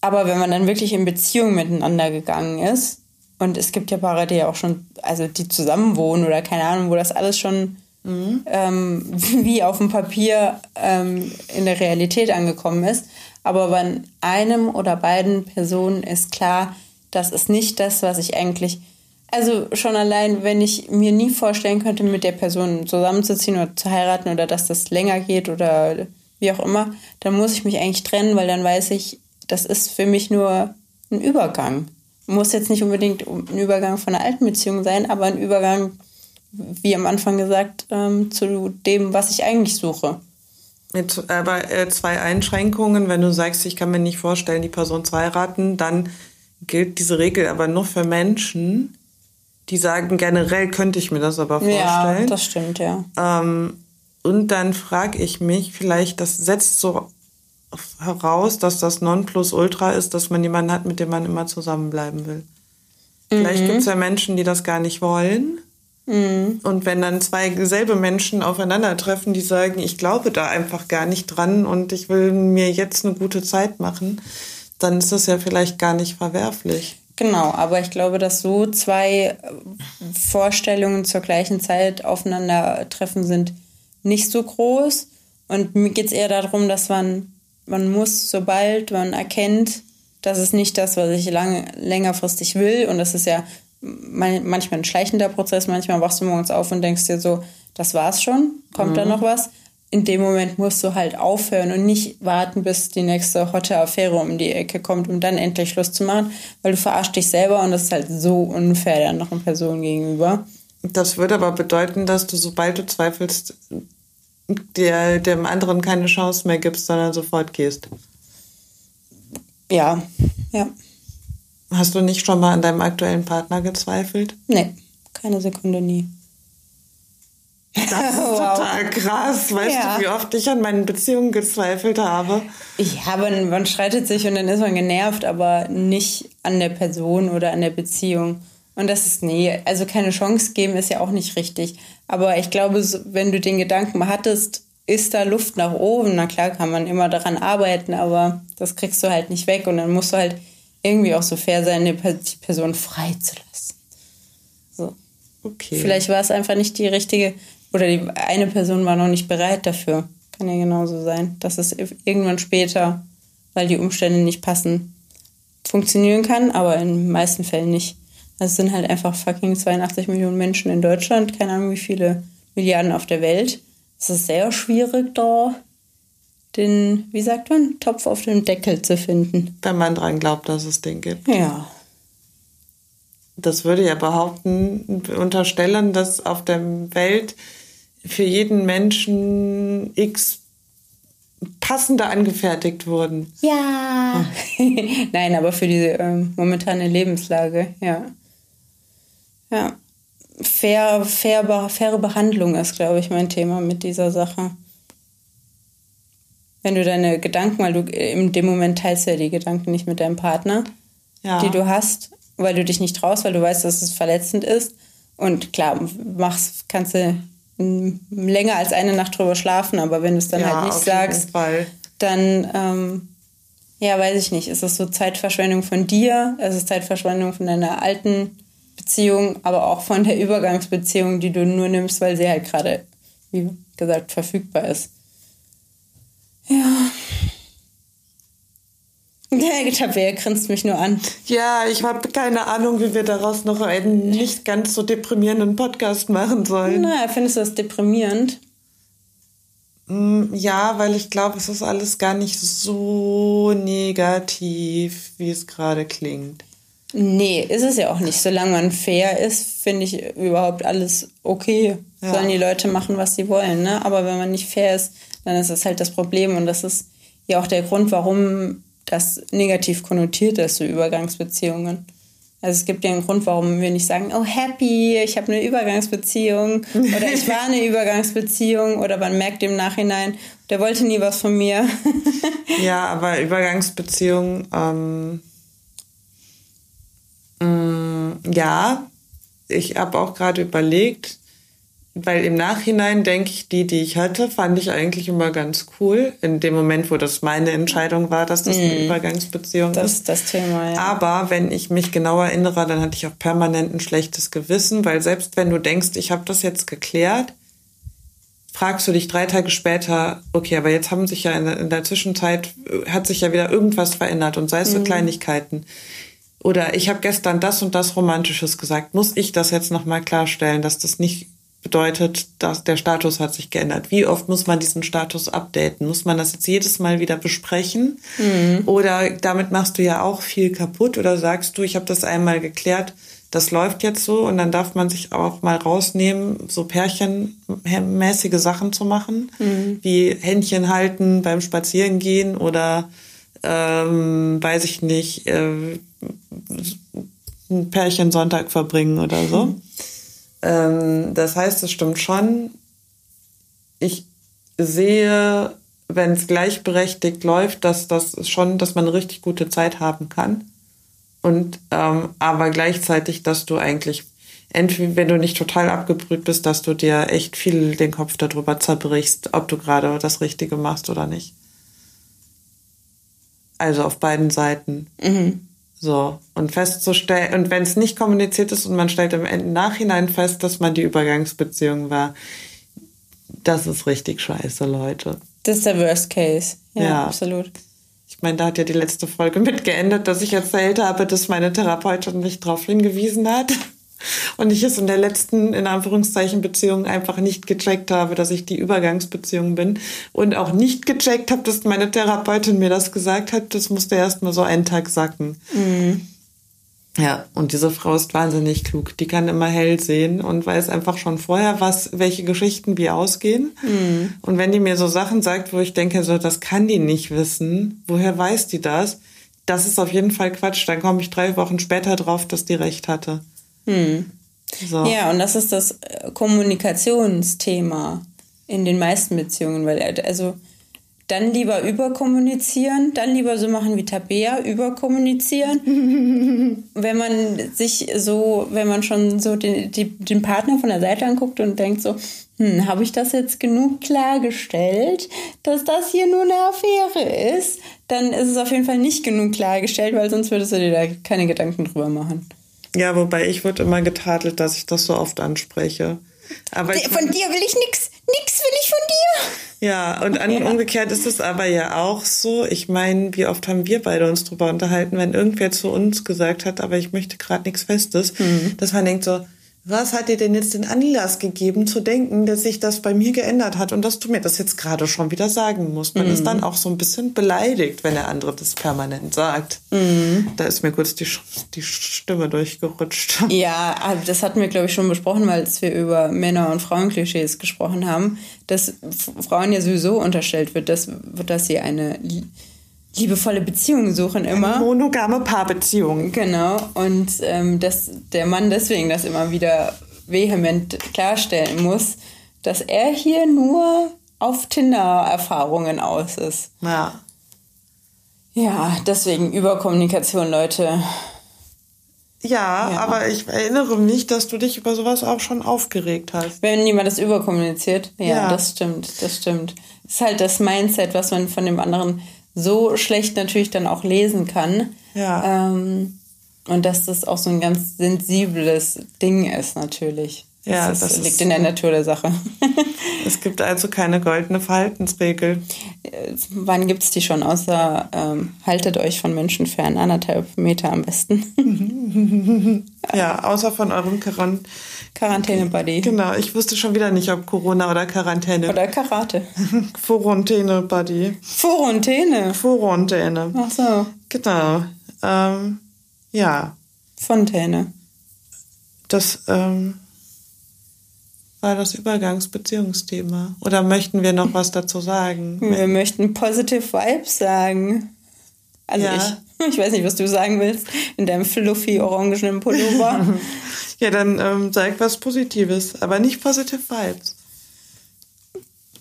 [SPEAKER 1] Aber wenn man dann wirklich in Beziehung miteinander gegangen ist, und es gibt ja Paare, die ja auch schon, also die zusammenwohnen oder keine Ahnung, wo das alles schon ähm, <laughs> wie auf dem Papier ähm, in der Realität angekommen ist. Aber bei einem oder beiden Personen ist klar, das ist nicht das, was ich eigentlich. Also schon allein, wenn ich mir nie vorstellen könnte, mit der Person zusammenzuziehen oder zu heiraten oder dass das länger geht oder wie auch immer, dann muss ich mich eigentlich trennen, weil dann weiß ich, das ist für mich nur ein Übergang. Muss jetzt nicht unbedingt ein Übergang von einer alten Beziehung sein, aber ein Übergang, wie am Anfang gesagt, ähm, zu dem, was ich eigentlich suche.
[SPEAKER 2] Mit aber äh, zwei Einschränkungen. Wenn du sagst, ich kann mir nicht vorstellen, die Person zu heiraten, dann gilt diese Regel aber nur für Menschen, die sagen, generell könnte ich mir das aber
[SPEAKER 1] Ja,
[SPEAKER 2] vorstellen.
[SPEAKER 1] das stimmt, ja.
[SPEAKER 2] Ähm, und dann frage ich mich, vielleicht, das setzt so heraus, dass das Nonplusultra ist, dass man jemanden hat, mit dem man immer zusammenbleiben will. Vielleicht gibt es ja Menschen, die das gar nicht wollen. Und wenn dann zwei selbe Menschen aufeinandertreffen, die sagen, ich glaube da einfach gar nicht dran und ich will mir jetzt eine gute Zeit machen, dann ist das ja vielleicht gar nicht verwerflich.
[SPEAKER 1] Genau, aber ich glaube, dass so zwei äh, Vorstellungen zur gleichen Zeit aufeinandertreffen sind nicht so groß. Und mir geht es eher darum, dass man, man muss, sobald man erkennt, das ist nicht das, was ich lange, längerfristig will. Und das ist ja man- manchmal ein schleichender Prozess. Manchmal wachst du morgens auf und denkst dir so, das war's schon, kommt da noch was? In dem Moment musst du halt aufhören und nicht warten, bis die nächste hotte Affäre um die Ecke kommt, um dann endlich Schluss zu machen, weil du verarschst dich selber und das ist halt so unfair der anderen Person gegenüber.
[SPEAKER 2] Das würde aber bedeuten, dass du, sobald du zweifelst, der, dem anderen keine Chance mehr gibst, sondern sofort gehst.
[SPEAKER 1] Ja, ja.
[SPEAKER 2] Hast du nicht schon mal an deinem aktuellen Partner gezweifelt?
[SPEAKER 1] Nee, keine Sekunde nie.
[SPEAKER 2] Das ist <laughs> total krass. Weißt
[SPEAKER 1] Ja.
[SPEAKER 2] du, wie oft ich an meinen Beziehungen gezweifelt habe?
[SPEAKER 1] Ja, man, man streitet sich und dann ist man genervt, aber nicht an der Person oder an der Beziehung. Und das ist, nee, also keine Chance geben ist ja auch nicht richtig. Aber ich glaube, wenn du den Gedanken mal hattest, ist da Luft nach oben, na klar kann man immer daran arbeiten, aber das kriegst du halt nicht weg und dann musst du halt irgendwie auch so fair sein, die Person freizulassen. So.
[SPEAKER 2] Okay.
[SPEAKER 1] Vielleicht war es einfach nicht die richtige oder die eine Person war noch nicht bereit dafür. Kann ja genauso sein, dass es irgendwann später, weil die Umstände nicht passen, funktionieren kann, aber in den meisten Fällen nicht. Also Es sind halt einfach fucking 82 Millionen Menschen in Deutschland, keine Ahnung wie viele Milliarden auf der Welt. Es ist sehr schwierig, da den, wie sagt man, Topf auf dem Deckel zu finden.
[SPEAKER 2] Wenn man dran glaubt, dass es den gibt.
[SPEAKER 1] Ja.
[SPEAKER 2] Das würde ja behaupten, unterstellen, dass auf der Welt für jeden Menschen x passende angefertigt wurden.
[SPEAKER 1] Ja. <laughs> Nein, aber für die ähm, momentane Lebenslage, ja. Ja. Fair, fair, faire Behandlung ist, glaube ich, mein Thema mit dieser Sache. Wenn du deine Gedanken, weil du in dem Moment teilst ja die Gedanken nicht mit deinem Partner,
[SPEAKER 2] Ja.
[SPEAKER 1] die du hast, weil du dich nicht traust, weil du weißt, dass es verletzend ist. Und klar, machst, kannst du länger als eine Nacht drüber schlafen, aber wenn du es dann
[SPEAKER 2] ja,
[SPEAKER 1] halt nicht sagst, dann, ähm, ja, weiß ich nicht, ist das so Zeitverschwendung von dir, ist es Zeitverschwendung von deiner alten Beziehung, aber auch von der Übergangsbeziehung, die du nur nimmst, weil sie halt gerade, wie gesagt, verfügbar ist. Ja. Der Tabea grinst mich nur an.
[SPEAKER 2] Ja, ich habe keine Ahnung, wie wir daraus noch einen nicht ganz so deprimierenden Podcast machen sollen.
[SPEAKER 1] Na, findest du das deprimierend?
[SPEAKER 2] Mm, Ja, weil ich glaube, es ist alles gar nicht so negativ, wie es gerade klingt.
[SPEAKER 1] Nee, ist es ja auch nicht. Solange man fair ist, finde ich überhaupt alles okay.
[SPEAKER 2] Ja.
[SPEAKER 1] Sollen die Leute machen, was sie wollen. Ne? Aber wenn man nicht fair ist, dann ist das halt das Problem. Und das ist ja auch der Grund, warum das negativ konnotiert ist, so Übergangsbeziehungen. Also es gibt ja einen Grund, warum wir nicht sagen, oh happy, ich habe eine Übergangsbeziehung oder ich war eine <laughs> Übergangsbeziehung oder man merkt im Nachhinein, der wollte nie was von mir. <laughs>
[SPEAKER 2] Ja, aber Übergangsbeziehung, ähm, mh, ja, ich habe auch gerade überlegt, weil im Nachhinein denke ich, die, die ich hatte, fand ich eigentlich immer ganz cool. In dem Moment, wo das meine Entscheidung war, dass das eine Übergangsbeziehung
[SPEAKER 1] Das
[SPEAKER 2] ist.
[SPEAKER 1] das Thema, ja.
[SPEAKER 2] Aber wenn ich mich genau erinnere, dann hatte ich auch permanent ein schlechtes Gewissen, weil selbst wenn du denkst, ich habe das jetzt geklärt, fragst du dich drei Tage später, okay, aber jetzt haben sich ja in der, in der Zwischenzeit, äh, hat sich ja wieder irgendwas verändert und sei es so Kleinigkeiten. Oder ich habe gestern das und das Romantisches gesagt. Muss ich das jetzt nochmal klarstellen, dass das nicht bedeutet, dass der Status hat sich geändert? Wie oft muss man diesen Status updaten? Muss man das jetzt jedes Mal wieder besprechen? Oder damit machst du ja auch viel kaputt? Oder sagst du, ich habe das einmal geklärt, das läuft jetzt so und dann darf man sich auch mal rausnehmen, so pärchenmäßige Sachen zu machen, wie Händchen halten beim Spazierengehen oder ähm, weiß ich nicht, äh, ein Pärchen Sonntag verbringen oder so. <laughs> Ähm, das heißt, es stimmt schon. Ich sehe, wenn es gleichberechtigt läuft, dass das schon, dass man eine richtig gute Zeit haben kann. Und ähm, aber gleichzeitig, dass du eigentlich entweder, wenn du nicht total abgebrüht bist, dass du dir echt viel den Kopf darüber zerbrichst, ob du gerade das Richtige machst oder nicht. Also auf beiden Seiten. So. Und festzustellen, und wenn es nicht kommuniziert ist und man stellt im Ende- Nachhinein fest, dass man die Übergangsbeziehung war, das ist richtig scheiße, Leute.
[SPEAKER 1] Das ist der Worst Case. Ja,
[SPEAKER 2] Ja.
[SPEAKER 1] absolut.
[SPEAKER 2] Ich meine, da hat ja die letzte Folge mit geendet, dass ich erzählt habe, dass meine Therapeutin mich darauf hingewiesen hat. Und ich es in der letzten, in Anführungszeichen, Beziehung einfach nicht gecheckt habe, dass ich die Übergangsbeziehung bin. Und auch nicht gecheckt habe, dass meine Therapeutin mir das gesagt hat. Das musste erst mal so einen Tag sacken. Ja, und diese Frau ist wahnsinnig klug. Die kann immer hell sehen und weiß einfach schon vorher, was, welche Geschichten wie ausgehen. Und wenn die mir so Sachen sagt, wo ich denke, so, das kann die nicht wissen, woher weiß die das? Das ist auf jeden Fall Quatsch. Dann komme ich drei Wochen später drauf, dass die recht hatte. So.
[SPEAKER 1] Ja, und das ist das äh, Kommunikationsthema in den meisten Beziehungen, weil äh, also dann lieber überkommunizieren, dann lieber so machen wie Tabea, überkommunizieren. <laughs> wenn man sich so, wenn man schon so den, die, den Partner von der Seite anguckt und denkt so, hm, habe ich das jetzt genug klargestellt, dass das hier nur eine Affäre ist, dann ist es auf jeden Fall nicht genug klargestellt, weil sonst würdest du dir da keine Gedanken drüber machen.
[SPEAKER 2] Ja, wobei ich wurde immer getadelt, dass ich das so oft anspreche. Aber ich,
[SPEAKER 1] Von dir will ich nix, nix will ich von dir.
[SPEAKER 2] ja, und an, umgekehrt ist es aber ja auch so. Ich meine, wie oft haben wir beide uns drüber unterhalten, wenn irgendwer zu uns gesagt hat, aber ich möchte gerade nichts Festes, dass man denkt so, was hat dir denn jetzt den Anlass gegeben zu denken, dass sich das bei mir geändert hat und dass du mir das jetzt gerade schon wieder sagen musst? Man ist dann auch so ein bisschen beleidigt, wenn der andere das permanent sagt. Da ist mir kurz die, die Stimme durchgerutscht. <laughs>
[SPEAKER 1] Ja, aber das hatten wir, glaube ich, schon besprochen, als wir über Männer- und Frauenklischees gesprochen haben, dass Frauen ja sowieso unterstellt wird, dass, dass sie eine liebevolle Beziehung suchen immer.
[SPEAKER 2] Monogame Paarbeziehung.
[SPEAKER 1] Genau, und ähm, dass der Mann deswegen das immer wieder vehement klarstellen muss, dass er hier nur auf Tinder-Erfahrungen aus ist.
[SPEAKER 2] Ja.
[SPEAKER 1] Ja, deswegen Überkommunikation, Leute.
[SPEAKER 2] Ja,
[SPEAKER 1] Ja.
[SPEAKER 2] aber ich erinnere mich, dass du dich über sowas auch schon aufgeregt hast.
[SPEAKER 1] Wenn jemand das überkommuniziert, ja,
[SPEAKER 2] Ja.
[SPEAKER 1] das stimmt, das stimmt. Das ist halt das Mindset, was man von dem anderen so schlecht natürlich dann auch lesen kann.
[SPEAKER 2] Ja.
[SPEAKER 1] Ähm, und dass das auch so ein ganz sensibles Ding ist, natürlich.
[SPEAKER 2] Ja,
[SPEAKER 1] das,
[SPEAKER 2] das
[SPEAKER 1] ist,
[SPEAKER 2] ist
[SPEAKER 1] liegt in der Natur der Sache. <laughs>
[SPEAKER 2] Es gibt also keine goldene Verhaltensregel.
[SPEAKER 1] Wann gibt's die schon? Außer ähm, haltet euch von Menschen fern, anderthalb Meter am besten. <laughs>
[SPEAKER 2] Ja, außer von eurem Quarant.
[SPEAKER 1] Quarantäne-Buddy.
[SPEAKER 2] Genau, ich wusste schon wieder nicht, ob Corona oder Quarantäne.
[SPEAKER 1] Oder Karate. <laughs>
[SPEAKER 2] Quarantäne, Buddy.
[SPEAKER 1] Quarantäne.
[SPEAKER 2] Quarantäne.
[SPEAKER 1] Ach so.
[SPEAKER 2] Genau. Ähm, ja.
[SPEAKER 1] Fontäne.
[SPEAKER 2] Das ähm, war das Übergangsbeziehungsthema. Oder möchten wir noch was dazu sagen?
[SPEAKER 1] Wir möchten positive Vibes sagen. Also
[SPEAKER 2] Ja.
[SPEAKER 1] ich, <laughs> ich weiß nicht, was du sagen willst in deinem fluffy orangenen Pullover. <laughs>
[SPEAKER 2] Ja, dann ähm, sag was Positives, aber nicht Positive Vibes.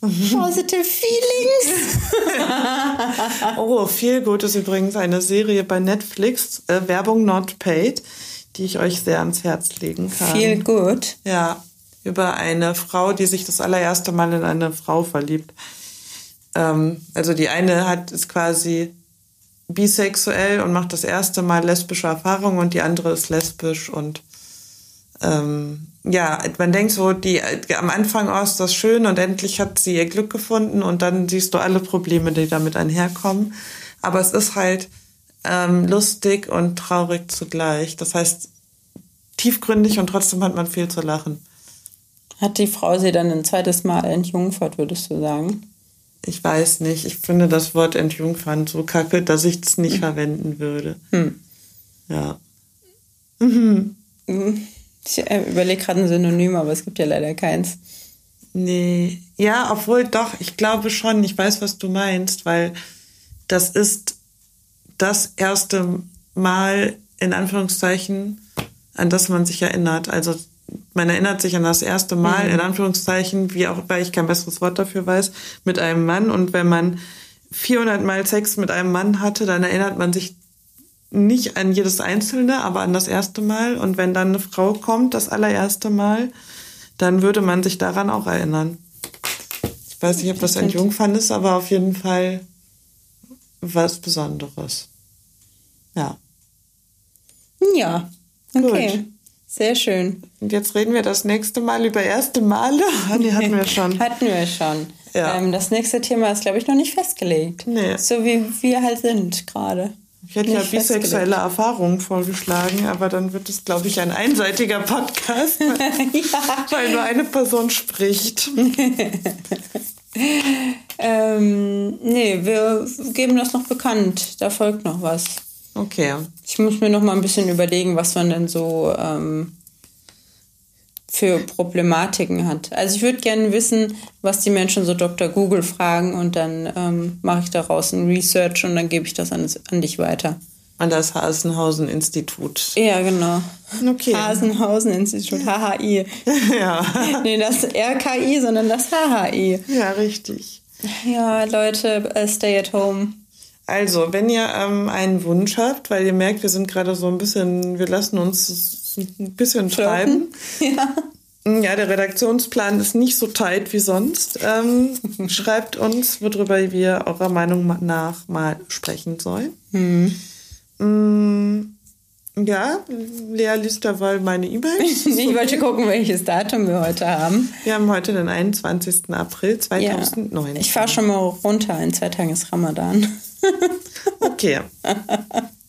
[SPEAKER 1] positive Feelings. <laughs>
[SPEAKER 2] Oh, viel gut ist übrigens eine Serie bei Netflix, äh, Werbung Not Paid, die ich euch sehr ans Herz legen kann.
[SPEAKER 1] Feel good.
[SPEAKER 2] Ja, über eine Frau, die sich das allererste Mal in eine Frau verliebt. Ähm, also die eine hat ist quasi bisexuell und macht das erste Mal lesbische Erfahrungen und die andere ist lesbisch und ähm, ja, man denkt so, die am Anfang oh, ist das schön und endlich hat sie ihr Glück gefunden und dann siehst du alle Probleme, die damit einherkommen. Aber es ist halt ähm, lustig und traurig zugleich. Das heißt, tiefgründig und trotzdem hat man viel zu lachen.
[SPEAKER 1] Hat die Frau sie dann ein zweites Mal entjungfert, würdest du sagen?
[SPEAKER 2] Ich weiß nicht. Ich finde das Wort Entjungfern so kacke, dass ich es nicht verwenden würde. Ja.
[SPEAKER 1] Ich äh, überlege gerade ein Synonym, aber es gibt ja leider keins.
[SPEAKER 2] Nee. Ja, obwohl doch, ich glaube schon, ich weiß, was du meinst, weil das ist das erste Mal, in Anführungszeichen, an das man sich erinnert. Also man erinnert sich an das erste Mal, in Anführungszeichen, wie auch, weil ich kein besseres Wort dafür weiß, mit einem Mann. Und wenn man 400 Mal Sex mit einem Mann hatte, dann erinnert man sich nicht an jedes Einzelne, aber an das erste Mal. Und wenn dann eine Frau kommt, das allererste Mal, dann würde man sich daran auch erinnern. Ich weiß nicht, ob das Entjungfern ist, aber auf jeden Fall was Besonderes. Ja.
[SPEAKER 1] Ja, okay.
[SPEAKER 2] Gut.
[SPEAKER 1] Sehr schön.
[SPEAKER 2] Und jetzt reden wir das nächste Mal über erste Male. <laughs> Ah, Die hatten wir <laughs> schon.
[SPEAKER 1] Hatten wir schon.
[SPEAKER 2] Ja.
[SPEAKER 1] Ähm, das nächste Thema ist, glaube ich, noch nicht festgelegt.
[SPEAKER 2] Nee.
[SPEAKER 1] So wie wir halt sind gerade.
[SPEAKER 2] Ich hätte ja bisexuelle. Erfahrungen vorgeschlagen, aber dann wird es, glaube ich, ein einseitiger Podcast, weil, <laughs> <laughs> weil nur eine Person spricht. <laughs>
[SPEAKER 1] Ähm, nee, wir geben das noch bekannt. Da folgt noch was.
[SPEAKER 2] Okay.
[SPEAKER 1] Ich muss mir noch mal ein bisschen überlegen, was man denn so ähm, für Problematiken hat. Also ich würde gerne wissen, was die Menschen so Dr. Google fragen und dann ähm, mache ich daraus ein Research und dann gebe ich das an, an dich weiter.
[SPEAKER 2] An das Hasenhausen-Institut.
[SPEAKER 1] Ja, genau.
[SPEAKER 2] Okay.
[SPEAKER 1] Hasenhausen-Institut, HHI. <laughs>
[SPEAKER 2] Ja.
[SPEAKER 1] Nee, das RKI, sondern das HHI.
[SPEAKER 2] ja, richtig.
[SPEAKER 1] Ja, Leute, äh, stay at home.
[SPEAKER 2] Also, wenn ihr ähm, einen Wunsch habt, weil ihr merkt, wir sind gerade so ein bisschen, wir lassen uns ein bisschen treiben. <laughs>
[SPEAKER 1] Ja.
[SPEAKER 2] Ja, der Redaktionsplan ist nicht so tight wie sonst. Ähm, <laughs> schreibt uns, worüber wir eurer Meinung nach mal sprechen sollen. Mm, ja, Lea liest dabei meine E-Mails. <laughs>
[SPEAKER 1] Ich wollte gucken, welches Datum wir heute haben.
[SPEAKER 2] Wir haben heute den 21. April
[SPEAKER 1] Ja.
[SPEAKER 2] 2019.
[SPEAKER 1] Ich fahre schon mal runter. In zwei Tagen ist Ramadan.
[SPEAKER 2] Okay.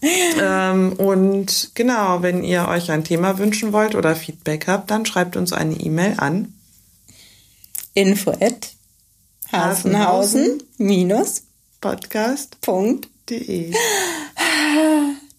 [SPEAKER 2] Ähm, und genau, wenn ihr euch ein Thema wünschen wollt oder Feedback habt, dann schreibt uns eine E-Mail an.
[SPEAKER 1] Info at Hasenhausen minus
[SPEAKER 2] Podcast.de.
[SPEAKER 1] Punkt. <laughs>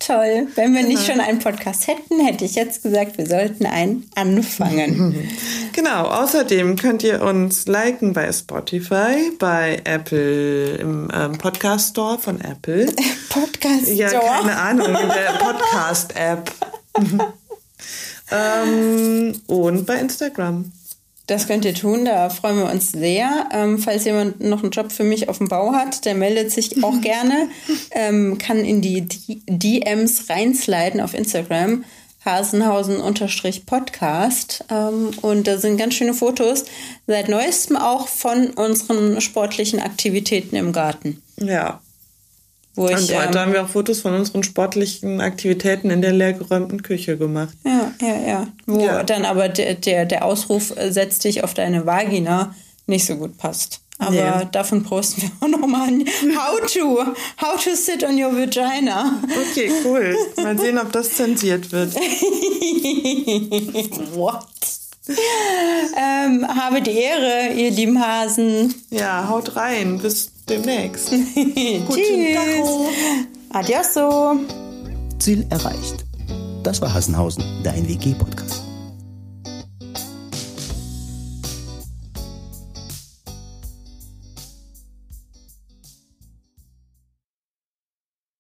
[SPEAKER 1] Toll. Wenn wir nicht schon einen Podcast hätten, hätte ich jetzt gesagt, wir sollten einen anfangen. <laughs>
[SPEAKER 2] Genau, außerdem könnt ihr uns liken bei Spotify, bei Apple, im ähm, Podcast Store von Apple. <laughs>
[SPEAKER 1] Podcast
[SPEAKER 2] Ja,
[SPEAKER 1] Store.
[SPEAKER 2] keine Ahnung, in der <laughs> Podcast-App. ähm, und bei Instagram.
[SPEAKER 1] Das könnt ihr tun, da freuen wir uns sehr. Ähm, falls jemand noch einen Job für mich auf dem Bau hat, der meldet sich auch <laughs> gerne. Ähm, kann in die D- DMs reinsliden auf Instagram. Hasenhausen-Podcast. Ähm, und da sind ganz schöne Fotos. Seit neuestem auch von unseren sportlichen Aktivitäten im Garten.
[SPEAKER 2] Ja.
[SPEAKER 1] Wo
[SPEAKER 2] Und
[SPEAKER 1] ich,
[SPEAKER 2] heute
[SPEAKER 1] ähm,
[SPEAKER 2] haben wir auch Fotos von unseren sportlichen Aktivitäten in der leergeräumten Küche gemacht.
[SPEAKER 1] Ja, ja, ja. Wo
[SPEAKER 2] Ja.
[SPEAKER 1] dann aber der, der, der Ausruf äh, setz dich auf deine Vagina nicht so gut passt. Aber
[SPEAKER 2] Nee.
[SPEAKER 1] davon posten wir <laughs> auch nochmal ein How to, how to sit on your vagina.
[SPEAKER 2] Okay, cool. Mal sehen, ob das zensiert wird. <laughs>
[SPEAKER 1] What? ähm, habe die Ehre, ihr lieben Hasen.
[SPEAKER 2] Ja, haut rein. Bis demnächst. <laughs>
[SPEAKER 1] Tschüss. Adioso.
[SPEAKER 3] Ziel erreicht. Das war Hassenhausen, dein WG-Podcast.